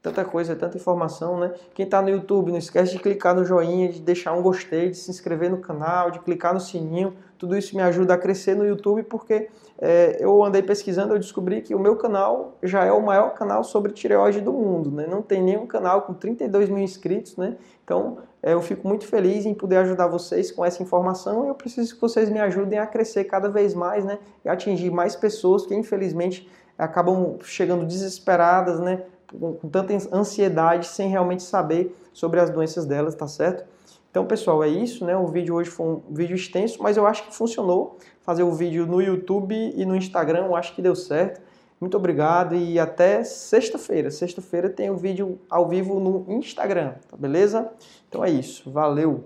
Tanta coisa, tanta informação, né? Quem está no YouTube, não esquece de clicar no joinha, de deixar um gostei, de se inscrever no canal, de clicar no sininho. Tudo isso me ajuda a crescer no YouTube porque é, eu andei pesquisando, eu descobri que o meu canal já é o maior canal sobre tireoide do mundo, né? Não tem nenhum canal com 32 mil inscritos, né? Então eu fico muito feliz em poder ajudar vocês com essa informação eu preciso que vocês me ajudem a crescer cada vez mais, né? E atingir mais pessoas que infelizmente acabam chegando desesperadas, né? Com tanta ansiedade sem realmente saber sobre as doenças delas, tá certo? Então, pessoal, é isso, né? O vídeo hoje foi um vídeo extenso, mas eu acho que funcionou. Fazer o vídeo no YouTube e no Instagram, eu acho que deu certo. Muito obrigado e até sexta-feira. Sexta-feira tem o vídeo ao vivo no Instagram, tá beleza? Então é isso. Valeu!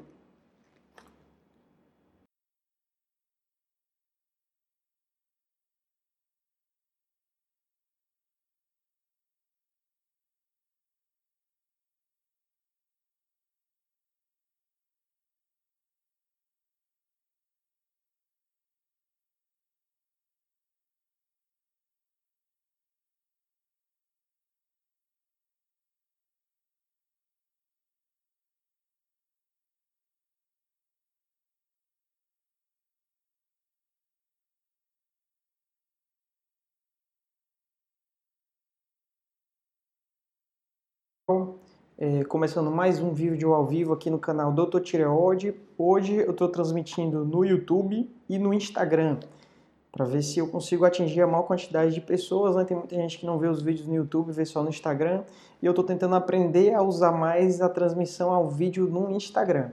É, começando mais um vídeo ao vivo aqui no canal Doutor Tireoide. Hoje eu estou transmitindo no YouTube e no Instagram para ver se eu consigo atingir a maior quantidade de pessoas. Né? Tem muita gente que não vê os vídeos no YouTube, vê só no Instagram. E eu estou tentando aprender a usar mais a transmissão ao vídeo no Instagram.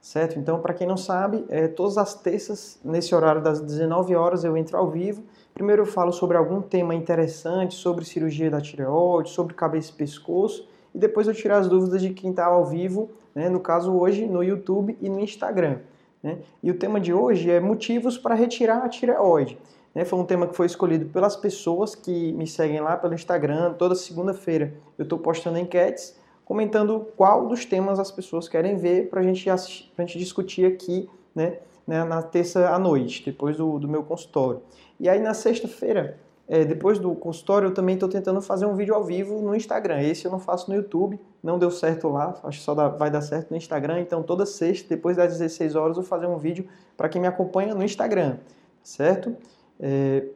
Certo? Então, para quem não sabe, é, todas as terças, nesse horário das 19 horas, eu entro ao vivo. Primeiro eu falo sobre algum tema interessante, sobre cirurgia da tireoide, sobre cabeça e pescoço e depois eu tirar as dúvidas de quem está ao vivo, né, no caso hoje no YouTube e no Instagram. Né? E o tema de hoje é motivos para retirar a tireoide. Né? Foi um tema que foi escolhido pelas pessoas que me seguem lá pelo Instagram. Toda segunda-feira eu estou postando enquetes comentando qual dos temas as pessoas querem ver para a gente discutir aqui né, né, na terça à noite, depois do, do meu consultório. E aí na sexta-feira é, depois do consultório, eu também estou tentando fazer um vídeo ao vivo no Instagram. Esse eu não faço no YouTube, não deu certo lá, acho que só dá, vai dar certo no Instagram. Então, toda sexta, depois das 16 horas, eu vou fazer um vídeo para quem me acompanha no Instagram, certo? É,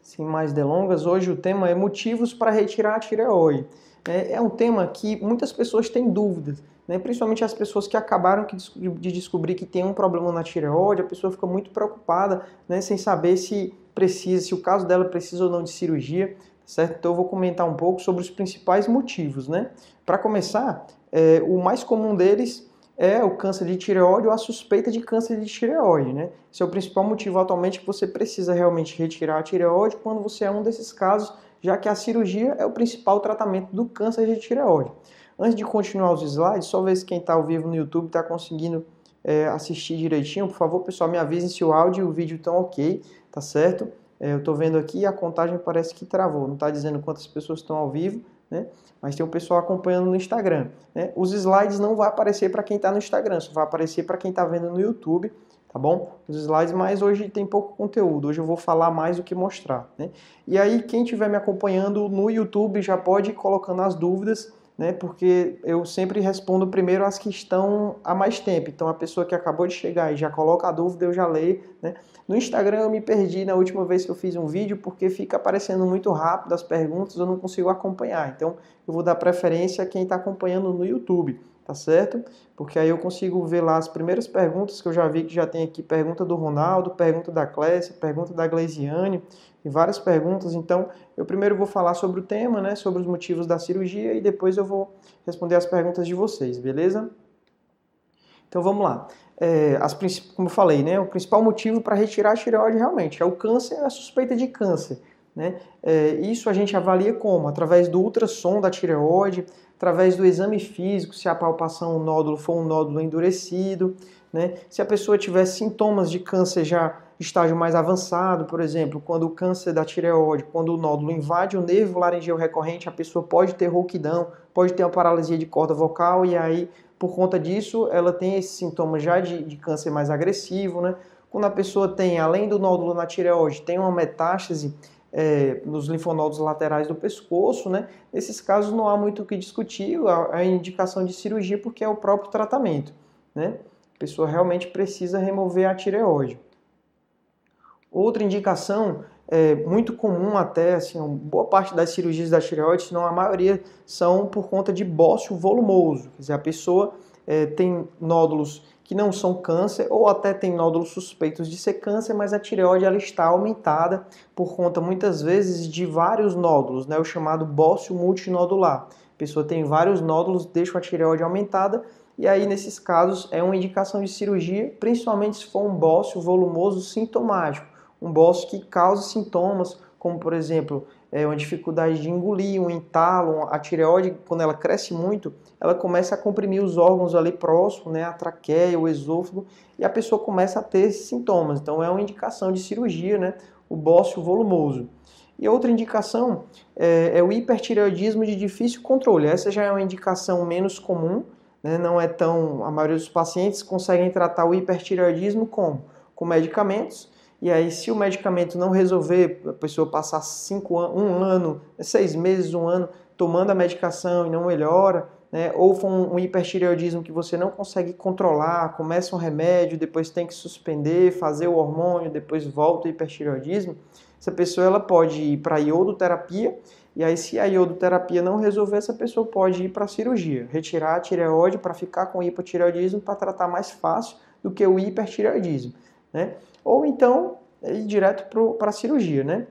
sem mais delongas, hoje o tema é motivos para retirar a tireoide. É, é um tema que muitas pessoas têm dúvidas. né? principalmente as pessoas que acabaram de descobrir que tem um problema na tireoide, a pessoa fica muito preocupada, né? sem saber se precisa, se o caso dela precisa ou não de cirurgia, certo? Então eu vou comentar um pouco sobre os principais motivos, né? Para começar, é, o mais comum deles é o câncer de tireoide ou a suspeita de câncer de tireoide, né? Esse é o principal motivo atualmente que você precisa realmente retirar a tireoide quando você é um desses casos, já que a cirurgia é o principal tratamento do câncer de tireoide. Antes de continuar os slides, só ver se quem está ao vivo no YouTube está conseguindo é, assistir direitinho. Por favor, pessoal, me avisem se o áudio e o vídeo estão ok, tá certo? É, eu estou vendo aqui a contagem parece que travou, não está dizendo quantas pessoas estão ao vivo, né? Mas tem o pessoal acompanhando no Instagram. Né? Os slides não vão aparecer para quem está no Instagram, só vai aparecer para quem está vendo no YouTube, tá bom? Os slides, mas hoje tem pouco conteúdo, hoje eu vou falar mais do que mostrar, né? E aí, quem estiver me acompanhando no YouTube já pode ir colocando as dúvidas né? Porque eu sempre respondo primeiro as que estão há mais tempo. Então a pessoa que acabou de chegar e já coloca a dúvida, eu já leio, né? No Instagram eu me perdi na última vez que eu fiz um vídeo porque fica aparecendo muito rápido as perguntas, eu não consigo acompanhar. Então eu vou dar preferência a quem está acompanhando no YouTube tá certo? Porque aí eu consigo ver lá as primeiras perguntas que eu já vi que já tem aqui pergunta do Ronaldo, pergunta da Clécia, pergunta da Gleisiane e várias perguntas. Então, eu primeiro vou falar sobre o tema, né, sobre os motivos da cirurgia e depois eu vou responder as perguntas de vocês, beleza? Então vamos lá. É, as, como eu falei, né, o principal motivo para retirar a tireoide realmente é o câncer, a suspeita de câncer. Né? É, isso a gente avalia como? Através do ultrassom da tireoide, através do exame físico, se a palpação, o nódulo for um nódulo endurecido, né? se a pessoa tiver sintomas de câncer já estágio mais avançado, por exemplo, quando o câncer da tireoide, quando o nódulo invade o nervo laringeu recorrente, a pessoa pode ter rouquidão, pode ter uma paralisia de corda vocal e aí, por conta disso, ela tem esse sintoma já de, de câncer mais agressivo, né? Quando a pessoa tem, além do nódulo na tireoide, tem uma metástase, é, nos linfonodos laterais do pescoço, né? Nesses casos não há muito o que discutir, a indicação de cirurgia porque é o próprio tratamento, né? A pessoa realmente precisa remover a tireoide. Outra indicação é, muito comum até, assim, boa parte das cirurgias da tireoide, se não a maioria, são por conta de bócio volumoso. Quer dizer, a pessoa é, tem nódulos que não são câncer ou até tem nódulos suspeitos de ser câncer, mas a tireoide ela está aumentada por conta muitas vezes de vários nódulos, né, o chamado bócio multinodular. A pessoa tem vários nódulos, deixa a tireoide aumentada e aí nesses casos é uma indicação de cirurgia, principalmente se for um bócio volumoso sintomático, um bócio que causa sintomas como por exemplo é, uma dificuldade de engolir, um entalo, a tireoide, quando ela cresce muito, ela começa a comprimir os órgãos ali próximos, né, a traqueia, o esôfago, e a pessoa começa a ter esses sintomas. Então é uma indicação de cirurgia, né, o bócio volumoso. E outra indicação é, é o hipertireoidismo de difícil controle. Essa já é uma indicação menos comum, né, não é tão. A maioria dos pacientes conseguem tratar o hipertireoidismo como? Com medicamentos, e aí, se o medicamento não resolver, a pessoa passar cinco um ano, seis meses, um ano tomando a medicação e não melhora, né? ou for um, um hipertireoidismo que você não consegue controlar, começa um remédio, depois tem que suspender, fazer o hormônio, depois volta o hipertireoidismo, essa pessoa ela pode ir para iodoterapia, e aí se a iodoterapia não resolver, essa pessoa pode ir para a cirurgia, retirar a tireoide para ficar com hipotireoidismo para tratar mais fácil do que o hipertireoidismo, né? Ou então ir direto para a cirurgia, né?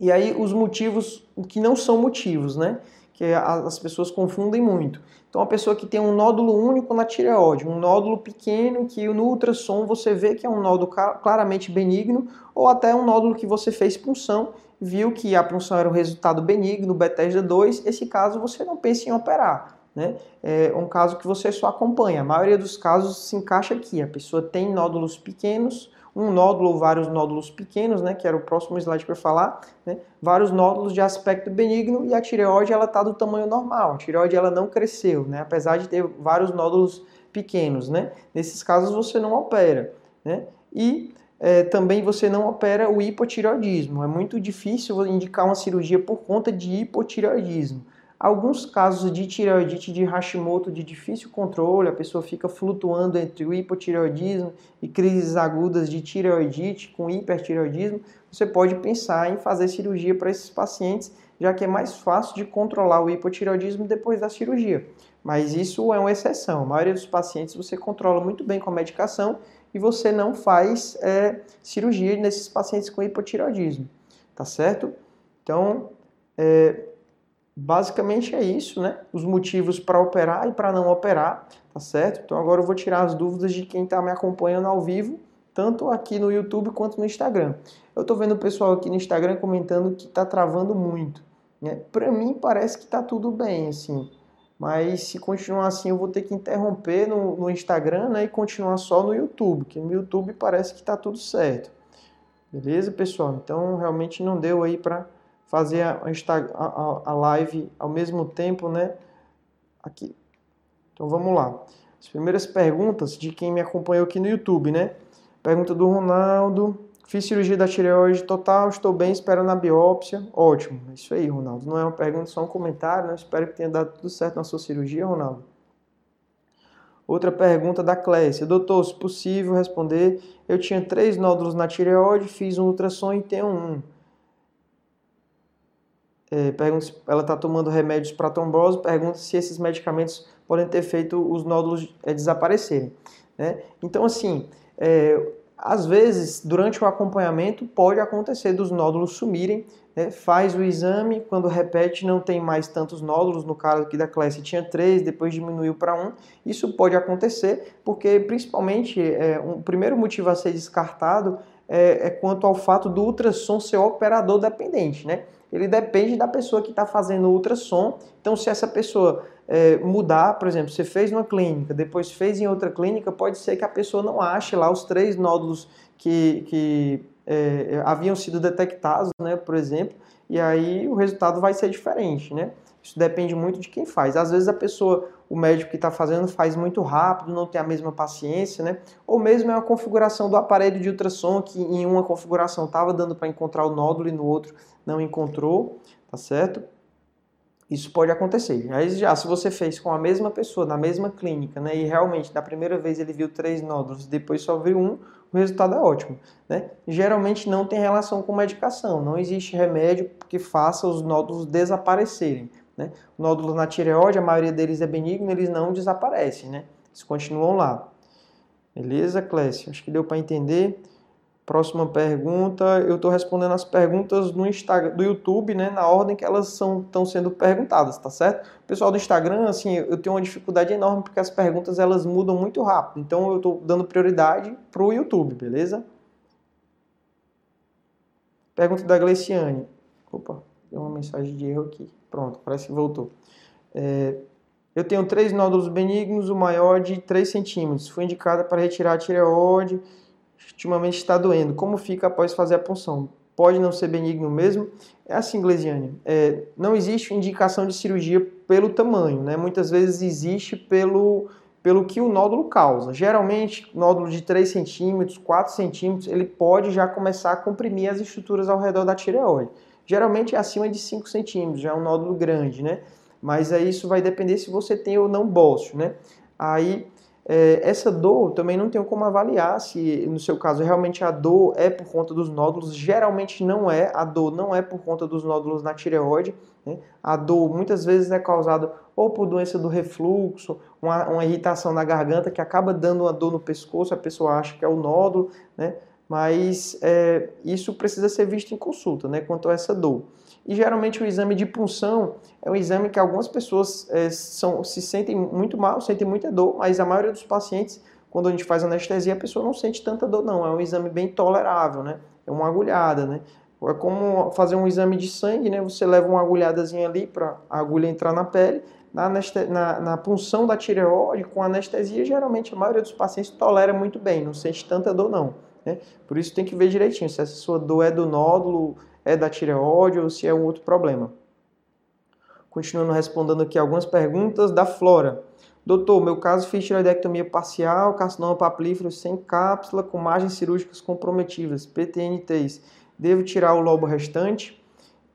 E aí os motivos que não são motivos, né? Que as pessoas confundem muito. Então a pessoa que tem um nódulo único na tireoide, um nódulo pequeno que no ultrassom você vê que é um nódulo claramente benigno, ou até um nódulo que você fez punção, viu que a punção era um resultado benigno, Bethesda 2, esse caso você não pensa em operar. Né? É um caso que você só acompanha. A maioria dos casos se encaixa aqui. A pessoa tem nódulos pequenos, um nódulo ou vários nódulos pequenos, né, que era o próximo slide para falar, né, vários nódulos de aspecto benigno e a tireoide ela está do tamanho normal. A tireoide ela não cresceu, né, apesar de ter vários nódulos pequenos, né. Nesses casos você não opera, né. E é, também você não opera o hipotireoidismo. É muito difícil indicar uma cirurgia por conta de hipotireoidismo. Alguns casos de tireoidite de Hashimoto de difícil controle, a pessoa fica flutuando entre o hipotireoidismo e crises agudas de tireoidite com hipertireoidismo, você pode pensar em fazer cirurgia para esses pacientes, já que é mais fácil de controlar o hipotireoidismo depois da cirurgia. Mas isso é uma exceção. A maioria dos pacientes você controla muito bem com a medicação e você não faz é, cirurgia nesses pacientes com hipotireoidismo, tá certo? Então, é, basicamente é isso, né? Os motivos para operar e para não operar, tá certo? Então agora eu vou tirar as dúvidas de quem está me acompanhando ao vivo, tanto aqui no YouTube quanto no Instagram. Eu estou vendo o pessoal aqui no Instagram comentando que está travando muito. Né? Para mim parece que está tudo bem, assim. Mas se continuar assim, eu vou ter que interromper no, no Instagram né, e continuar só no YouTube, que no YouTube parece que está tudo certo. Beleza, pessoal? Então realmente não deu aí para fazer a, a, a live ao mesmo tempo, né? Aqui. Então vamos lá. As primeiras perguntas de quem me acompanhou aqui no YouTube, né? Pergunta do Ronaldo. Fiz cirurgia da tireoide total, estou bem, espero na biópsia. Ótimo. É isso aí, Ronaldo. Não é uma pergunta, só um comentário, né? Espero que tenha dado tudo certo na sua cirurgia, Ronaldo. Outra pergunta da Clécia. Doutor, se possível responder, eu tinha três nódulos na tireoide, fiz um ultrassom e tenho um é, pergunta se ela está tomando remédios para trombose, pergunta se esses medicamentos podem ter feito os nódulos é, desaparecerem. Né? Então, assim, é, às vezes, durante o acompanhamento, pode acontecer dos nódulos sumirem, né? faz o exame, quando repete não tem mais tantos nódulos, no caso aqui da classe tinha três, depois diminuiu para um. Isso pode acontecer porque, principalmente, é, um primeiro motivo a ser descartado é, é quanto ao fato do ultrassom ser operador dependente, né? Ele depende da pessoa que está fazendo o ultrassom. Então, se essa pessoa é, mudar, por exemplo, você fez numa clínica, depois fez em outra clínica, pode ser que a pessoa não ache lá os três nódulos que, que é, haviam sido detectados, né, por exemplo, e aí o resultado vai ser diferente, né? Isso depende muito de quem faz. Às vezes a pessoa, o médico que está fazendo faz muito rápido, não tem a mesma paciência, né? Ou mesmo é uma configuração do aparelho de ultrassom que em uma configuração estava dando para encontrar o nódulo e no outro não encontrou, tá certo? Isso pode acontecer. Aí já, se você fez com a mesma pessoa, na mesma clínica, né, e realmente da primeira vez ele viu três nódulos, depois só viu um, o resultado é ótimo. Né? Geralmente não tem relação com medicação, não existe remédio que faça os nódulos desaparecerem. Né? O nódulo na tireoide, a maioria deles é benigno, eles não desaparecem, né? Eles continuam lá. Beleza, Clécio? Acho que deu para entender. Próxima pergunta, eu estou respondendo as perguntas do Instagram, do YouTube, né, na ordem que elas estão sendo perguntadas, tá certo? Pessoal do Instagram, assim, eu tenho uma dificuldade enorme porque as perguntas elas mudam muito rápido, então eu estou dando prioridade para o YouTube, beleza? Pergunta da Gleciane. Opa, deu uma mensagem de erro aqui. Pronto, parece que voltou. É, eu tenho três nódulos benignos, o maior de 3 centímetros. Fui indicada para retirar a tireoide, ultimamente está doendo. Como fica após fazer a punção? Pode não ser benigno mesmo? É assim, Glesiane, é, não existe indicação de cirurgia pelo tamanho, né? Muitas vezes existe pelo, pelo que o nódulo causa. Geralmente, nódulo de 3 centímetros, 4 centímetros, ele pode já começar a comprimir as estruturas ao redor da tireoide. Geralmente é acima de 5 centímetros, já é um nódulo grande, né? Mas aí isso vai depender se você tem ou não bócio, né? Aí é, essa dor também não tenho como avaliar se no seu caso realmente a dor é por conta dos nódulos. Geralmente não é, a dor não é por conta dos nódulos na tireoide. Né? A dor muitas vezes é causada ou por doença do refluxo, uma, uma irritação na garganta que acaba dando uma dor no pescoço, a pessoa acha que é o nódulo, né? Mas é, isso precisa ser visto em consulta, né, quanto a essa dor. E geralmente o exame de punção é um exame que algumas pessoas é, são, se sentem muito mal, sentem muita dor, mas a maioria dos pacientes, quando a gente faz anestesia, a pessoa não sente tanta dor, não. É um exame bem tolerável, né? É uma agulhada, né? É como fazer um exame de sangue, né? Você leva uma agulhadazinha ali para a agulha entrar na pele. Na, na, na, punção da tireoide, com anestesia, geralmente a maioria dos pacientes tolera muito bem, não sente tanta dor, não. Né? Por isso tem que ver direitinho se essa sua dor é do nódulo, é da tireoide ou se é um outro problema. Continuando respondendo aqui algumas perguntas da Flora. Doutor, meu caso fiz tireoidectomia parcial, carcinoma papilífero sem cápsula, com margens cirúrgicas comprometidas, PTNTs. Devo tirar o lobo restante?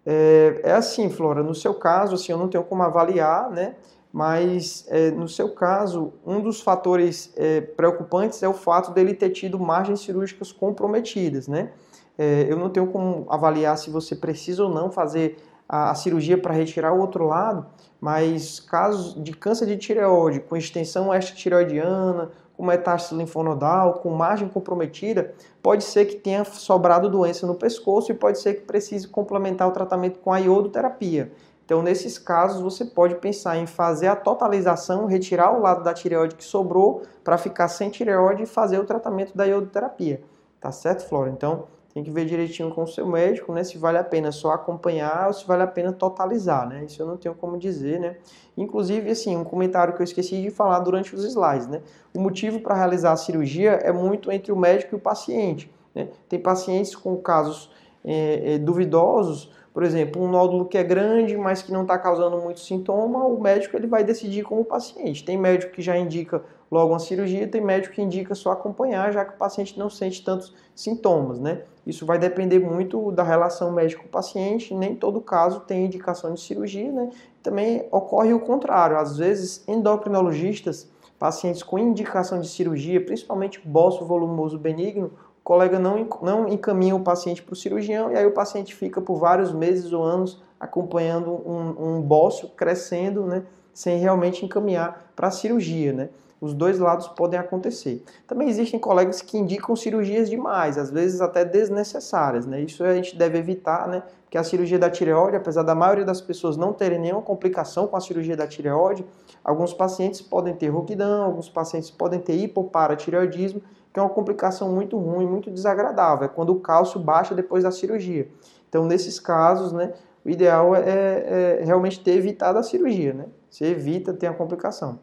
É, é assim, Flora, no seu caso, assim, eu não tenho como avaliar, né? Mas é, no seu caso, um dos fatores é, preocupantes é o fato dele ter tido margens cirúrgicas comprometidas, né? É, eu não tenho como avaliar se você precisa ou não fazer a, a cirurgia para retirar o outro lado, mas casos de câncer de tireoide com extensão extratireoidiana, com metástase linfonodal, com margem comprometida, pode ser que tenha sobrado doença no pescoço e pode ser que precise complementar o tratamento com a iodoterapia. Então, nesses casos, você pode pensar em fazer a totalização, retirar o lado da tireoide que sobrou para ficar sem tireoide e fazer o tratamento da iodoterapia. Tá certo, Flora? Então, tem que ver direitinho com o seu médico, né, se vale a pena só acompanhar ou se vale a pena totalizar, né? Isso eu não tenho como dizer, né? Inclusive, assim, um comentário que eu esqueci de falar durante os slides, né? O motivo para realizar a cirurgia é muito entre o médico e o paciente, né? Tem pacientes com casos é, é, duvidosos por exemplo, um nódulo que é grande, mas que não está causando muito sintoma, o médico ele vai decidir com o paciente. Tem médico que já indica logo uma cirurgia, tem médico que indica só acompanhar, já que o paciente não sente tantos sintomas, né? Isso vai depender muito da relação médico-paciente, nem todo caso tem indicação de cirurgia, né? Também ocorre o contrário, às vezes endocrinologistas, pacientes com indicação de cirurgia, principalmente bócio volumoso benigno, colega não, não encaminha o paciente para o cirurgião e aí o paciente fica por vários meses ou anos acompanhando um, um bócio crescendo, né, sem realmente encaminhar para a cirurgia, né. Os dois lados podem acontecer. Também existem colegas que indicam cirurgias demais, às vezes até desnecessárias, né? Isso a gente deve evitar, né? Porque a cirurgia da tireoide, apesar da maioria das pessoas não terem nenhuma complicação com a cirurgia da tireoide, alguns pacientes podem ter rouquidão, alguns pacientes podem ter hipoparatireoidismo que é uma complicação muito ruim, muito desagradável, é quando o cálcio baixa depois da cirurgia. Então, nesses casos, né, o ideal é, é, é realmente ter evitado a cirurgia, né? Você evita ter a complicação.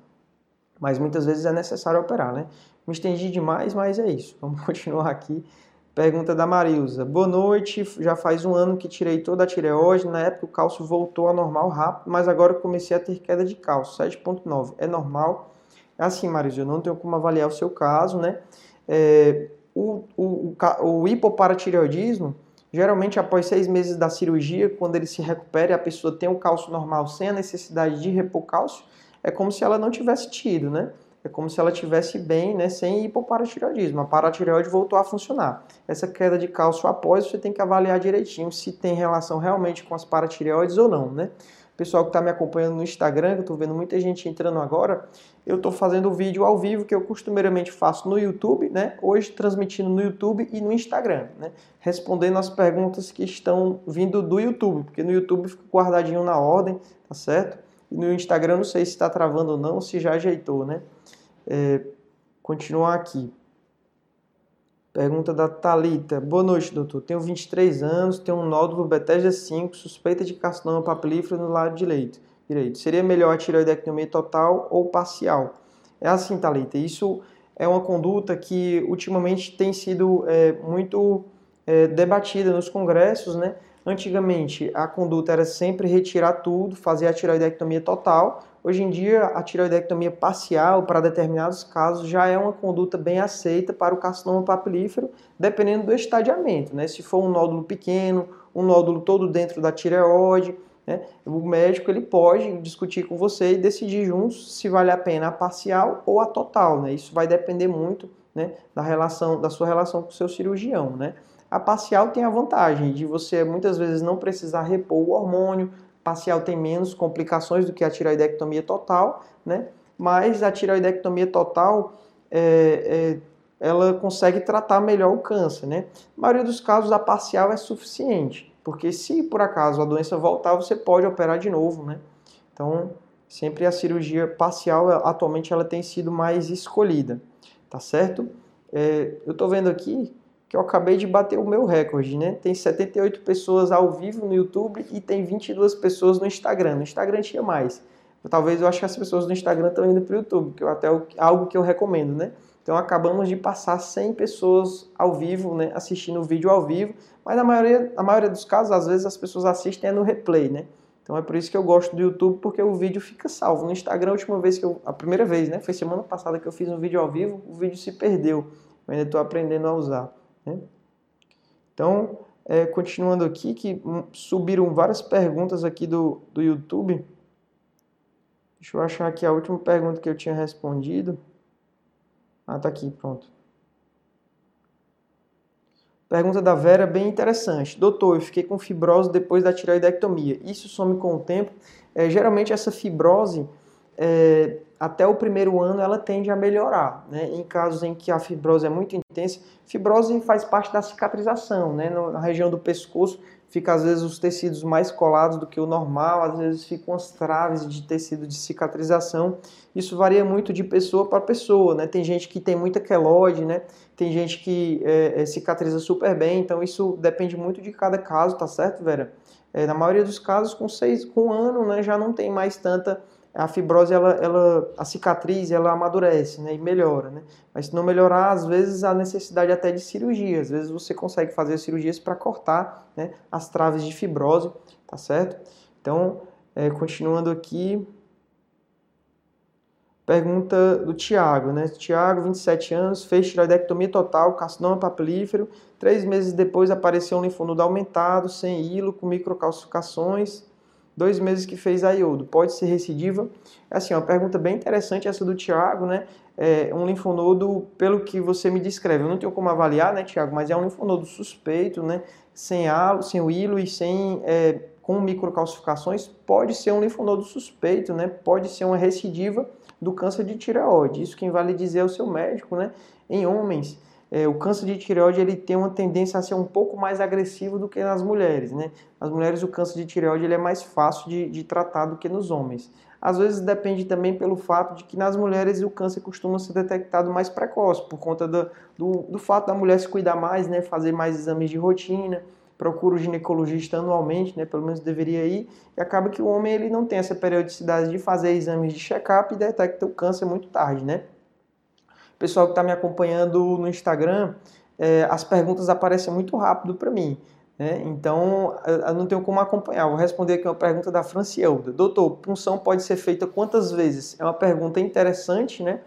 Mas muitas vezes é necessário operar, né? Me estendi demais, mas é isso. Vamos continuar aqui. Pergunta da Marilza. Boa noite. Já faz um ano que tirei toda a tireoide. Na época o cálcio voltou ao normal rápido, mas agora comecei a ter queda de cálcio, 7.9. É normal? É assim, Marilza, eu não tenho como avaliar o seu caso, né? É, o, o, o hipoparatireoidismo, geralmente após seis meses da cirurgia, quando ele se recupera a pessoa tem o cálcio normal sem a necessidade de repor cálcio, é como se ela não tivesse tido, né? É como se ela tivesse bem, né, sem hipoparatireoidismo. A paratireoide voltou a funcionar. Essa queda de cálcio após, você tem que avaliar direitinho se tem relação realmente com as paratireoides ou não, né? pessoal que está me acompanhando no Instagram, que eu estou vendo muita gente entrando agora, eu estou fazendo o vídeo ao vivo que eu costumeiramente faço no YouTube, né? Hoje transmitindo no YouTube e no Instagram, né? Respondendo as perguntas que estão vindo do YouTube, porque no YouTube fica guardadinho na ordem, tá certo? E no Instagram não sei se está travando ou não, se já ajeitou, né? É, continuar aqui. Pergunta da Talita. Boa noite, doutor. Tenho 23 anos, tenho um nódulo Bethesda 5, suspeita de carcinoma papilífero no lado direito. Direito. Seria melhor a tireoidectomia total ou parcial? É assim, Talita. Isso é uma conduta que ultimamente tem sido é, muito é, debatida nos congressos, né? Antigamente, a conduta era sempre retirar tudo, fazer a tireoidectomia total. Hoje em dia, a tireoidectomia parcial, para determinados casos, já é uma conduta bem aceita para o carcinoma papilífero, dependendo do estadiamento. Né? Se for um nódulo pequeno, um nódulo todo dentro da tireoide, né? o médico ele pode discutir com você e decidir juntos se vale a pena a parcial ou a total. Né? Isso vai depender muito né, da relação, da sua relação com o seu cirurgião. Né? A parcial tem a vantagem de você muitas vezes não precisar repor o hormônio, parcial tem menos complicações do que a tiroidectomia total, né? Mas a tiroidectomia total é, é, ela consegue tratar melhor o câncer, né? Maioria dos casos a parcial é suficiente, porque se por acaso a doença voltar, você pode operar de novo, né? Então, sempre a cirurgia parcial atualmente ela tem sido mais escolhida, tá certo? É, eu estou vendo aqui que eu acabei de bater o meu recorde, né? Tem 78 pessoas ao vivo no YouTube e tem 22 pessoas no Instagram. No Instagram tinha mais. Talvez eu acho que as pessoas do Instagram estão indo para o YouTube, que é até algo que eu recomendo, né? Então acabamos de passar 100 pessoas ao vivo, né, assistindo o vídeo ao vivo, mas na maioria, na maioria dos casos, às vezes as pessoas assistem é no replay, né? Então é por isso que eu gosto do YouTube, porque o vídeo fica salvo. No Instagram, a última vez que eu, a primeira vez, né, foi semana passada que eu fiz um vídeo ao vivo, o vídeo se perdeu. Eu ainda estou aprendendo a usar. Né? Então, é, continuando aqui, que subiram várias perguntas aqui do, do YouTube. Deixa eu achar aqui a última pergunta que eu tinha respondido. Ah, tá aqui, pronto. Pergunta da Vera, bem interessante. Doutor, eu fiquei com fibrose depois da tireoidectomia. Isso some com o tempo? É, geralmente essa fibrose, é, até o primeiro ano, ela tende a melhorar. Né? Em casos em que a fibrose é muito intensa, fibrose faz parte da cicatrização. Né? Na região do pescoço, fica às vezes os tecidos mais colados do que o normal, às vezes ficam as traves de tecido de cicatrização. Isso varia muito de pessoa para pessoa, né? Tem gente que tem muita queloide, né? Tem gente que é, é, cicatriza super bem, então isso depende muito de cada caso, tá certo, Vera? É, na maioria dos casos, com seis, com um ano, né, já não tem mais tanta a fibrose, ela, ela, a cicatriz, ela amadurece, né, e melhora, né? Mas se não melhorar, às vezes há necessidade até de cirurgia. Às vezes você consegue fazer cirurgias para cortar, né, as traves de fibrose, tá certo? Então, é, continuando aqui, pergunta do Tiago, né? Tiago, 27 anos, fez tiroidectomia total, carcinoma papilífero. Três meses depois apareceu um linfonodo aumentado, sem hilo, com microcalcificações dois meses que fez a iodo, pode ser recidiva? É assim, uma pergunta bem interessante essa do Tiago, né? É um linfonodo, pelo que você me descreve, eu não tenho como avaliar, né, Tiago, mas é um linfonodo suspeito, né? Sem halo, sem o hilo e sem é, com microcalcificações, pode ser um linfonodo suspeito, né? Pode ser uma recidiva do câncer de tireoide. Isso quem vale dizer é o seu médico, né? Em homens, é, o câncer de tireoide ele tem uma tendência a ser um pouco mais agressivo do que nas mulheres, né? Nas mulheres o câncer de tireoide ele é mais fácil de, de tratar do que nos homens. Às vezes depende também pelo fato de que nas mulheres o câncer costuma ser detectado mais precoce, por conta do, do, do fato da mulher se cuidar mais, né? Fazer mais exames de rotina, procura o ginecologista anualmente, né? Pelo menos deveria ir, e acaba que o homem ele não tem essa periodicidade de fazer exames de check-up e detecta o câncer muito tarde, né? Pessoal que está me acompanhando no Instagram, é, as perguntas aparecem muito rápido para mim. Né? Então, eu não tenho como acompanhar. Vou responder aqui uma pergunta da Francielda. Doutor, punção pode ser feita quantas vezes? É uma pergunta interessante, né?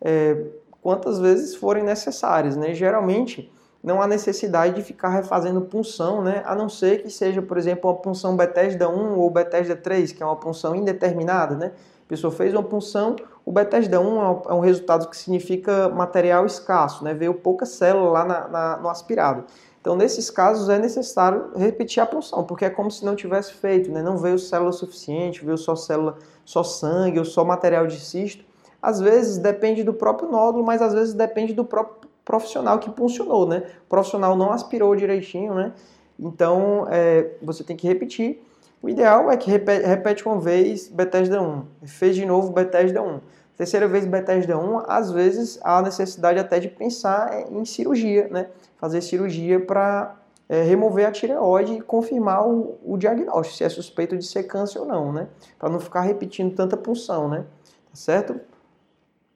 É, quantas vezes forem necessárias, né? Geralmente, não há necessidade de ficar refazendo punção, né? A não ser que seja, por exemplo, uma punção Bethesda 1 ou Bethesda 3, que é uma punção indeterminada, né? A pessoa fez uma punção, o Bethesda 1 é, é um resultado que significa material escasso, né? veio pouca célula lá na, na, no aspirado. Então, nesses casos, é necessário repetir a punção, porque é como se não tivesse feito, né? não veio célula suficiente, veio só célula, só sangue ou só material de cisto. Às vezes depende do próprio nódulo, mas às vezes depende do próprio profissional que puncionou, né? O profissional não aspirou direitinho, né? Então, é, você tem que repetir. O ideal é que repete, repete uma vez Bethesda 1, fez de novo Bethesda 1. Terceira vez Bethesda 1, às vezes há necessidade até de pensar em cirurgia, né? Fazer cirurgia para é, remover a tireoide e confirmar o, o, diagnóstico, se é suspeito de ser câncer ou não, né? Para não ficar repetindo tanta punção, né? Tá certo?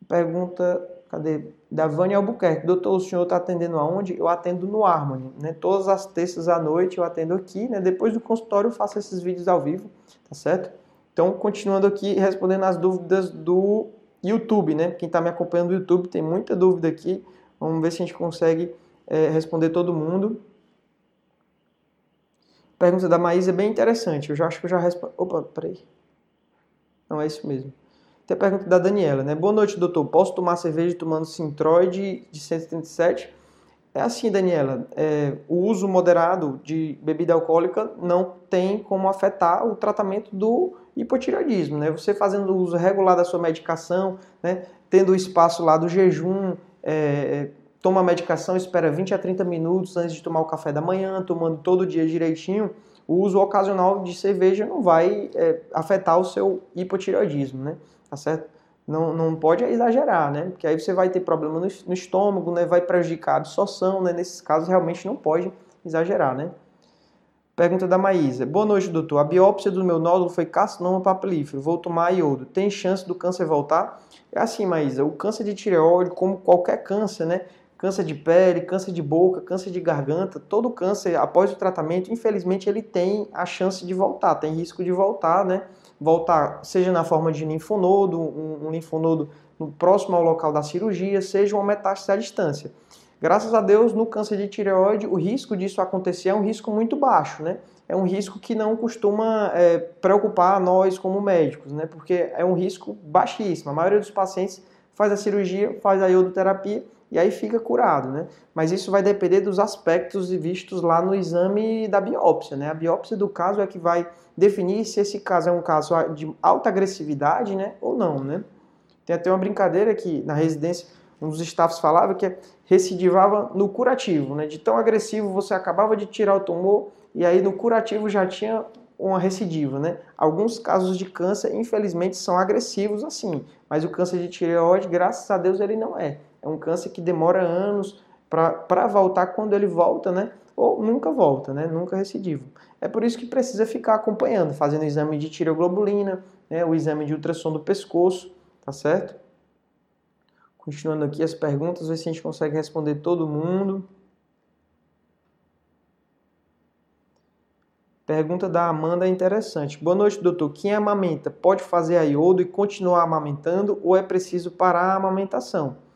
Pergunta Cadê? Da Vânia Albuquerque. Doutor, o senhor está atendendo aonde? Eu atendo no Harmony. Né? Todas as terças à noite eu atendo aqui. Né? Depois do consultório eu faço esses vídeos ao vivo, tá certo? Então, continuando aqui, respondendo as dúvidas do YouTube, né? Quem está me acompanhando no YouTube tem muita dúvida aqui. Vamos ver se a gente consegue é, responder todo mundo. Pergunta da Maísa é bem interessante. Eu já acho que eu já respondi. Opa, peraí. Não, é isso mesmo. Tem a pergunta da Daniela, né? Boa noite, doutor. Posso tomar cerveja tomando Sintroid de 137? É assim, Daniela. É, o uso moderado de bebida alcoólica não tem como afetar o tratamento do hipotireoidismo, né? Você fazendo o uso regular da sua medicação, né? Tendo o espaço lá do jejum, é, toma a medicação, espera 20 a 30 minutos antes de tomar o café da manhã, tomando todo dia direitinho, o uso ocasional de cerveja não vai é, afetar o seu hipotireoidismo, né? Tá certo? Não, não pode exagerar, né? Porque aí você vai ter problema no, no estômago, né? Vai prejudicar a absorção, né? Nesses casos, realmente não pode exagerar, né? Pergunta da Maísa. Boa noite, doutor. A biópsia do meu nódulo foi carcinoma papilífero. Vou tomar iodo. Tem chance do câncer voltar? É assim, Maísa. O câncer de tireoide, como qualquer câncer, né? Câncer de pele, câncer de boca, câncer de garganta, todo câncer, após o tratamento, infelizmente, ele tem a chance de voltar, tem risco de voltar, né? Voltar, seja na forma de linfonodo, um, um linfonodo no próximo ao local da cirurgia, seja uma metástase à distância. Graças a Deus, no câncer de tireoide, o risco disso acontecer é um risco muito baixo, né? É um risco que não costuma é, preocupar nós como médicos, né? Porque é um risco baixíssimo. A maioria dos pacientes faz a cirurgia, faz a iodoterapia e aí fica curado, né? Mas isso vai depender dos aspectos vistos lá no exame da biópsia, né? A biópsia do caso é que vai definir se esse caso é um caso de alta agressividade, né, ou não, né? Tem até uma brincadeira que na residência um dos staffs falava que recidivava no curativo, né? De tão agressivo você acabava de tirar o tumor e aí no curativo já tinha uma recidiva, né? Alguns casos de câncer, infelizmente, são agressivos assim, mas o câncer de tireoide, graças a Deus, ele não é. É um câncer que demora anos para voltar quando ele volta, né? Ou nunca volta, né? Nunca recidivo. É por isso que precisa ficar acompanhando, fazendo exame de tireoglobulina, né? o exame de ultrassom do pescoço, tá certo? Continuando aqui as perguntas, ver se a gente consegue responder todo mundo. Pergunta da Amanda é interessante. Boa noite, doutor. Quem amamenta pode fazer a iodo e continuar amamentando ou é preciso parar a amamentação?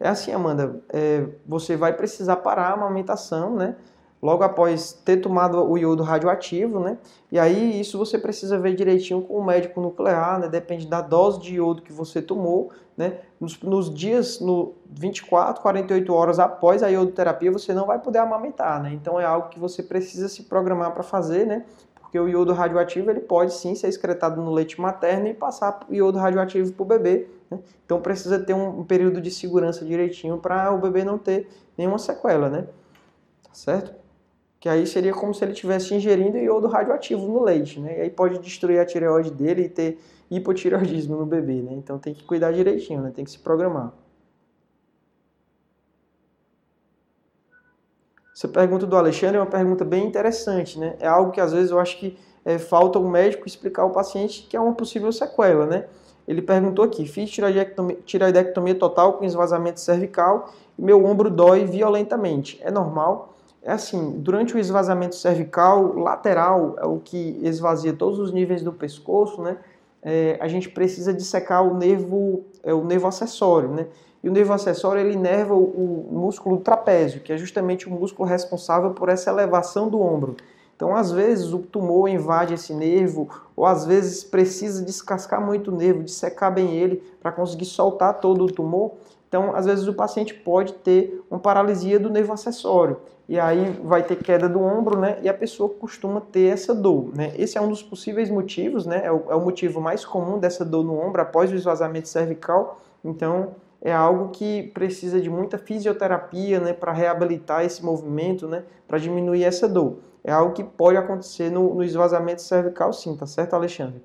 É assim, Amanda, é, você vai precisar parar a amamentação, né? Logo após ter tomado o iodo radioativo, né? E aí isso você precisa ver direitinho com o médico nuclear, né? Depende da dose de iodo que você tomou, né? Nos, nos dias, no 24, 48 horas após a iodoterapia, você não vai poder amamentar, né? Então é algo que você precisa se programar para fazer, né? Porque o iodo radioativo ele pode sim ser excretado no leite materno e passar o iodo radioativo para o bebê. Né? Então precisa ter um, período de segurança direitinho para o bebê não ter nenhuma sequela, né? Tá certo? Que aí seria como se ele estivesse ingerindo iodo radioativo no leite, né? E aí pode destruir a tireoide dele e ter hipotireoidismo no bebê, né? Então tem que cuidar direitinho, né? Tem que se programar. Essa pergunta do Alexandre é uma pergunta bem interessante, né? É algo que às vezes eu acho que é, falta o médico explicar ao paciente que é uma possível sequela, né? Ele perguntou aqui: fiz tiroidectomia total com esvazamento cervical e meu ombro dói violentamente. É normal? É assim, durante o esvazamento cervical lateral, é o que esvazia todos os níveis do pescoço, né? É, a gente precisa dissecar o nervo, é, o nervo acessório, né? E o nervo acessório ele inerva o, o músculo trapézio, que é justamente o músculo responsável por essa elevação do ombro. Então, às vezes, o tumor invade esse nervo, ou às vezes precisa descascar muito o nervo, dissecar bem ele para conseguir soltar todo o tumor. Então, às vezes, o paciente pode ter uma paralisia do nervo acessório e aí vai ter queda do ombro, né? E a pessoa costuma ter essa dor, né? Esse é um dos possíveis motivos, né? É o, é o motivo mais comum dessa dor no ombro após o esvazamento cervical. Então, é algo que precisa de muita fisioterapia, né? Para reabilitar esse movimento, né? Para diminuir essa dor. É algo que pode acontecer no, no esvazamento cervical, sim, tá certo, Alexandre?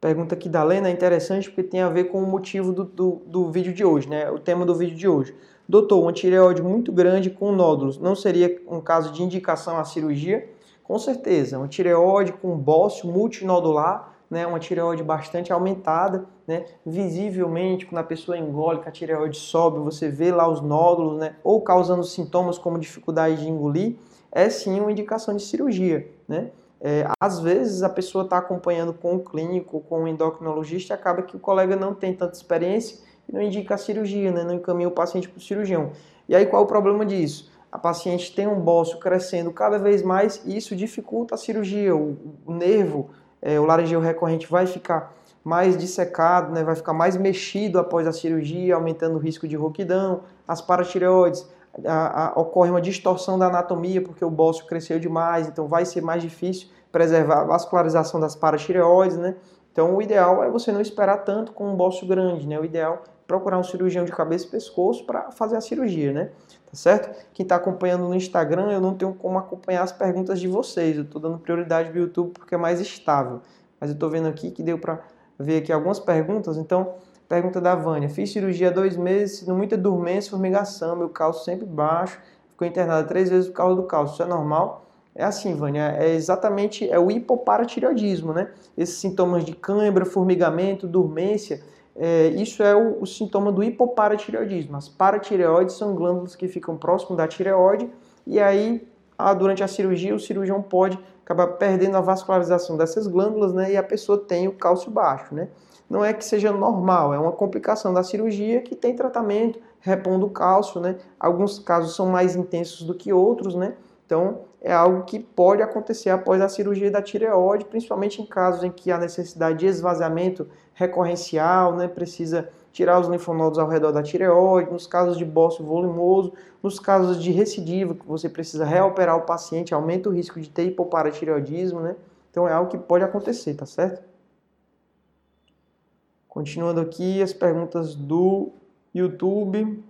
pergunta aqui da Lena é interessante porque tem a ver com o motivo do, do, do, vídeo de hoje, né? O tema do vídeo de hoje. Doutor, uma tireoide muito grande com nódulos não seria um caso de indicação à cirurgia? Com certeza, uma tireoide com bócio multinodular, né? Uma tireoide bastante aumentada, né? Visivelmente, quando a pessoa engole, a tireoide sobe, você vê lá os nódulos, né? Ou causando sintomas como dificuldade de engolir, é sim uma indicação de cirurgia, né? É, às vezes a pessoa está acompanhando com o clínico, com o endocrinologista, e acaba que o colega não tem tanta experiência e não indica a cirurgia, né? não encaminha o paciente para o cirurgião. E aí qual é o problema disso? A paciente tem um bócio crescendo cada vez mais e isso dificulta a cirurgia. O, o nervo, é, o laringeu recorrente vai ficar mais dissecado, né? vai ficar mais mexido após a cirurgia, aumentando o risco de rouquidão, as paratireoides a, a, ocorre uma distorção da anatomia porque o bócio cresceu demais, então vai ser mais difícil preservar a vascularização das paratireoides, né? Então o ideal é você não esperar tanto com um bócio grande, né? O ideal é procurar um cirurgião de cabeça e pescoço para fazer a cirurgia, né? Tá certo? Quem está acompanhando no Instagram, eu não tenho como acompanhar as perguntas de vocês. Eu estou dando prioridade para o YouTube porque é mais estável. Mas eu estou vendo aqui que deu para ver aqui algumas perguntas, então Pergunta da Vânia. Fiz cirurgia há dois meses, muita dormência, formigação, meu cálcio sempre baixo, ficou internada três vezes por causa do cálcio. Isso é normal? É assim, Vânia, é exatamente é o hipoparatireoidismo, né? Esses sintomas de cãibra, formigamento, dormência, é, isso é o, o, sintoma do hipoparatireoidismo. As paratireoides são glândulas que ficam próximo da tireoide e aí, ah, durante a cirurgia, o cirurgião pode acabar perdendo a vascularização dessas glândulas, né? E a pessoa tem o cálcio baixo, né? não é que seja normal, é uma complicação da cirurgia que tem tratamento, repondo o cálcio, né? Alguns casos são mais intensos do que outros, né? Então, é algo que pode acontecer após a cirurgia da tireoide, principalmente em casos em que há necessidade de esvaziamento recorrencial, né, precisa tirar os linfonodos ao redor da tireoide, nos casos de bócio volumoso, nos casos de recidiva, que você precisa reoperar o paciente, aumenta o risco de ter hipoparatireoidismo, né? Então é algo que pode acontecer, tá certo? Continuando aqui as perguntas do YouTube.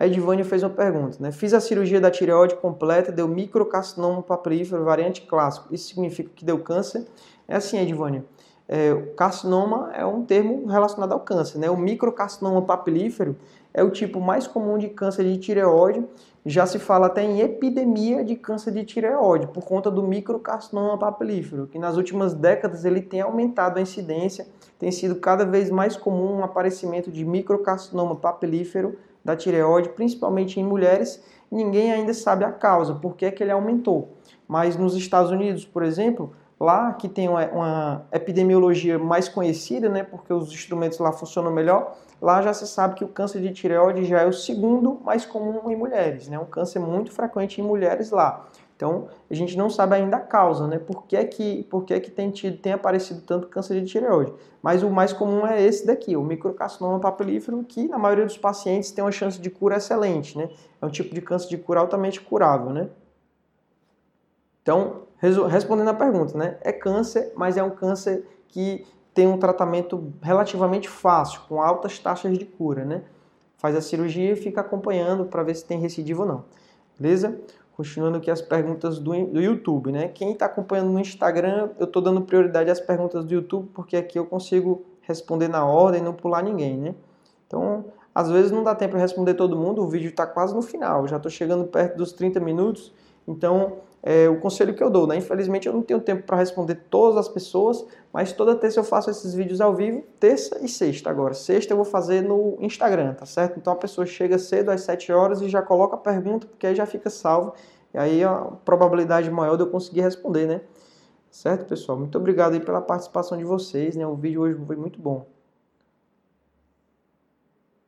A Edvânia fez uma pergunta, né? Fiz a cirurgia da tireoide completa, deu microcarcinoma papilífero, variante clássico. Isso significa que deu câncer? É assim, Edvânia. É, carcinoma é um termo relacionado ao câncer, né? O microcarcinoma papilífero é o tipo mais comum de câncer de tireoide. Já se fala até em epidemia de câncer de tireoide por conta do microcarcinoma papilífero, que nas últimas décadas ele tem aumentado a incidência, tem sido cada vez mais comum o aparecimento de microcarcinoma papilífero da tireoide, principalmente em mulheres. Ninguém ainda sabe a causa, por que, é que ele aumentou. Mas nos Estados Unidos, por exemplo, lá que tem uma, uma, epidemiologia mais conhecida, né, porque os instrumentos lá funcionam melhor, lá já se sabe que o câncer de tireoide já é o segundo mais comum em mulheres, né, um câncer muito frequente em mulheres lá. Então, a gente não sabe ainda a causa, né? Por que que, por que, que tem, tido, tem aparecido tanto câncer de tireoide? Mas o mais comum é esse daqui, o microcarcinoma papilífero, que na maioria dos pacientes tem uma chance de cura excelente, né? É um tipo de câncer de cura altamente curável, né? Então, respondendo a pergunta, né? É câncer, mas é um câncer que tem um tratamento relativamente fácil, com altas taxas de cura, né? Faz a cirurgia e fica acompanhando para ver se tem recidivo ou não. Beleza? Continuando aqui as perguntas do, do YouTube, né? Quem está acompanhando no Instagram, eu estou dando prioridade às perguntas do YouTube, porque aqui eu consigo responder na ordem não pular ninguém, né? Então, às vezes não dá tempo de responder todo mundo, o vídeo está quase no final, já estou chegando perto dos 30 minutos, então é, o conselho que eu dou, né? Infelizmente eu não tenho tempo para responder todas as pessoas, mas toda terça eu faço esses vídeos ao vivo, terça e sexta agora. Sexta eu vou fazer no Instagram, tá certo? Então a pessoa chega cedo às 7 horas e já coloca a pergunta, porque aí já fica salvo, e aí a probabilidade maior de eu conseguir responder, né? Certo, pessoal? Muito obrigado aí pela participação de vocês, né? O vídeo hoje foi muito bom.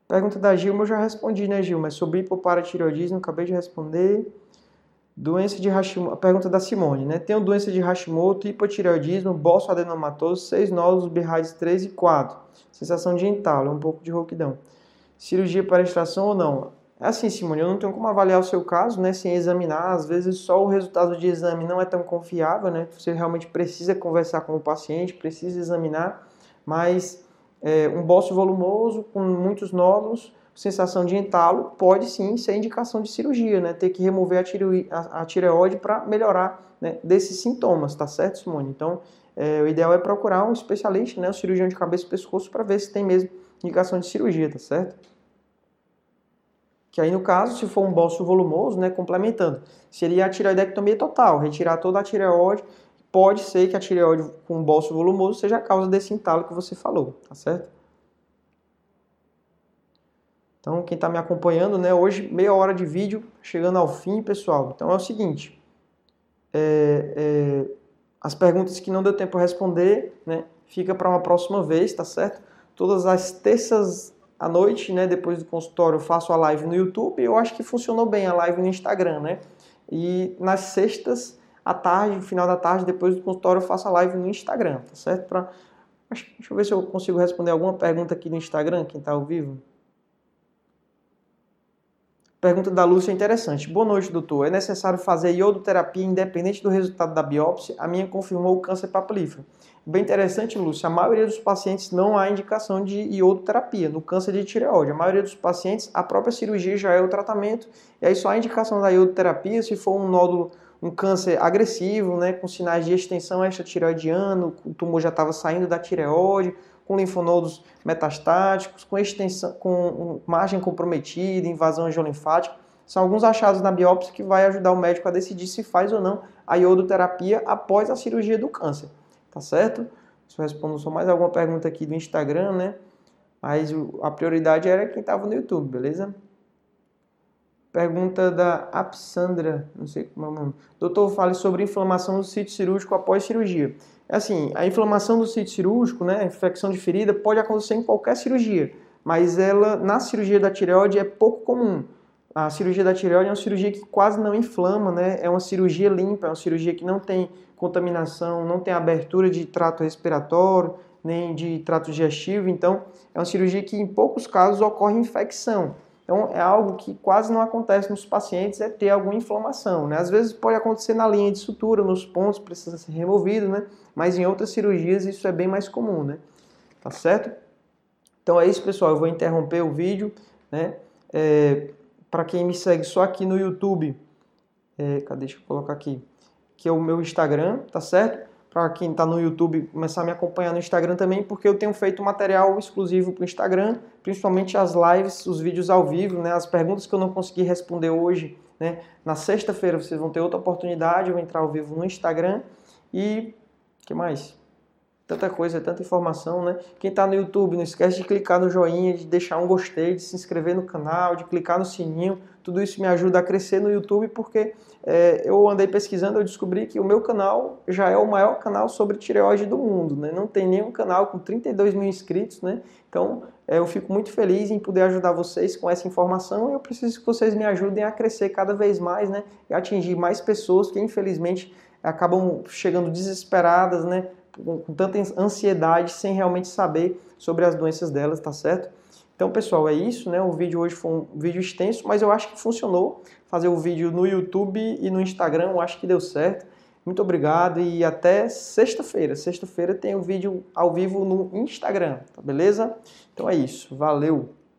Pergunta da Gilma eu já respondi, né, Gilma? É sobre hipoparatireoidismo, acabei de responder. Doença de Hashimoto, a pergunta da Simone, né? Tenho doença de Hashimoto, hipotireoidismo, bolso adenomatoso, seis nódulos birrais 3 e 4. Sensação de entalo, um pouco de rouquidão. Cirurgia para extração ou não? É assim, Simone, eu não tenho como avaliar o seu caso, né, sem examinar. Às vezes só o resultado de exame não é tão confiável, né? Você realmente precisa conversar com o paciente, precisa examinar, mas é, um bócio volumoso com muitos nódulos sensação de entalo, pode sim ser indicação de cirurgia, né? Ter que remover a, a, a tireoide para melhorar né, desses sintomas, tá certo, Simone? Então, é, o ideal é procurar um especialista, né, um cirurgião de cabeça e pescoço, para ver se tem mesmo indicação de cirurgia, tá certo? Que aí, no caso, se for um bócio volumoso, né, complementando, seria a tireoidectomia total, retirar toda a tireoide. Pode ser que a tireoide com bócio volumoso seja a causa desse entalo que você falou, tá certo? Então, quem está me acompanhando, né, hoje, meia hora de vídeo, chegando ao fim, pessoal. Então, é o seguinte, é, é, as perguntas que não deu tempo de responder, né, fica para uma próxima vez, tá certo? Todas as terças à noite, né, depois do consultório, eu faço a live no YouTube. Eu acho que funcionou bem a live no Instagram, né? E nas sextas à tarde, final da tarde, depois do consultório, eu faço a live no Instagram, tá certo? Pra... Deixa eu ver se eu consigo responder alguma pergunta aqui no Instagram, quem está ao vivo. Pergunta da Lúcia é interessante. Boa noite, doutor. É necessário fazer iodoterapia independente do resultado da biópsia? A minha confirmou o câncer papilífero. Bem interessante, Lúcia. A maioria dos pacientes não há indicação de iodoterapia no câncer de tireoide. A maioria dos pacientes, a própria cirurgia já é o tratamento. E aí só a indicação da iodoterapia se for um nódulo, um câncer agressivo, né, com sinais de extensão extratireoidiana, o tumor já estava saindo da tireoide, com linfonodos metastáticos, com extensão, com margem comprometida, invasão angiolinfática. São alguns achados na biópsia que vai ajudar o médico a decidir se faz ou não a iodoterapia após a cirurgia do câncer. Tá certo? Se eu respondo só mais alguma pergunta aqui do Instagram, né? Mas a prioridade era quem estava no YouTube, beleza? Pergunta da Apsandra, não sei como é o nome. Doutor, fale sobre inflamação do sítio cirúrgico após cirurgia. Assim, a inflamação do sítio cirúrgico, né, infecção de ferida, pode acontecer em qualquer cirurgia, mas ela, na cirurgia da tireoide, é pouco comum. a cirurgia da tireoide é uma cirurgia que quase não inflama, né? É uma cirurgia limpa, é uma cirurgia que não tem contaminação, não tem abertura de trato respiratório, nem de trato digestivo, então é uma cirurgia que em poucos casos ocorre infecção. Então é algo que quase não acontece nos pacientes, é ter alguma inflamação. Né? Às vezes pode acontecer na linha de sutura, nos pontos, precisa ser removido, né? mas em outras cirurgias isso é bem mais comum. Né? Tá certo? Então é isso, pessoal. Eu vou interromper o vídeo. Né? É, Para quem me segue só aqui no YouTube, é, cadê? Deixa eu colocar aqui, que é o meu Instagram, tá certo? Para quem está no YouTube começar a me acompanhar no Instagram também, porque eu tenho feito material exclusivo para o Instagram, principalmente as lives, os vídeos ao vivo, né, as perguntas que eu não consegui responder hoje. Né, na sexta-feira vocês vão ter outra oportunidade, eu vou entrar ao vivo no Instagram e que mais? Tanta coisa, tanta informação, né? Quem está no YouTube, não esquece de clicar no joinha, de deixar um gostei, de se inscrever no canal, de clicar no sininho. Tudo isso me ajuda a crescer no YouTube porque é, eu andei pesquisando, eu descobri que o meu canal já é o maior canal sobre tireoide do mundo, né? Não tem nenhum canal com 32 mil inscritos, né? Então é, eu fico muito feliz em poder ajudar vocês com essa informação e eu preciso que vocês me ajudem a crescer cada vez mais, né? E atingir mais pessoas que infelizmente acabam chegando desesperadas, né? Com, tanta ansiedade sem realmente saber sobre as doenças delas, tá certo? Então, pessoal, é isso, né? O vídeo hoje foi um vídeo extenso, mas eu acho que funcionou fazer o vídeo no YouTube e no Instagram, eu acho que deu certo. Muito obrigado e até sexta-feira. Sexta-feira tem o um vídeo ao vivo no Instagram, tá beleza? Então é isso. Valeu!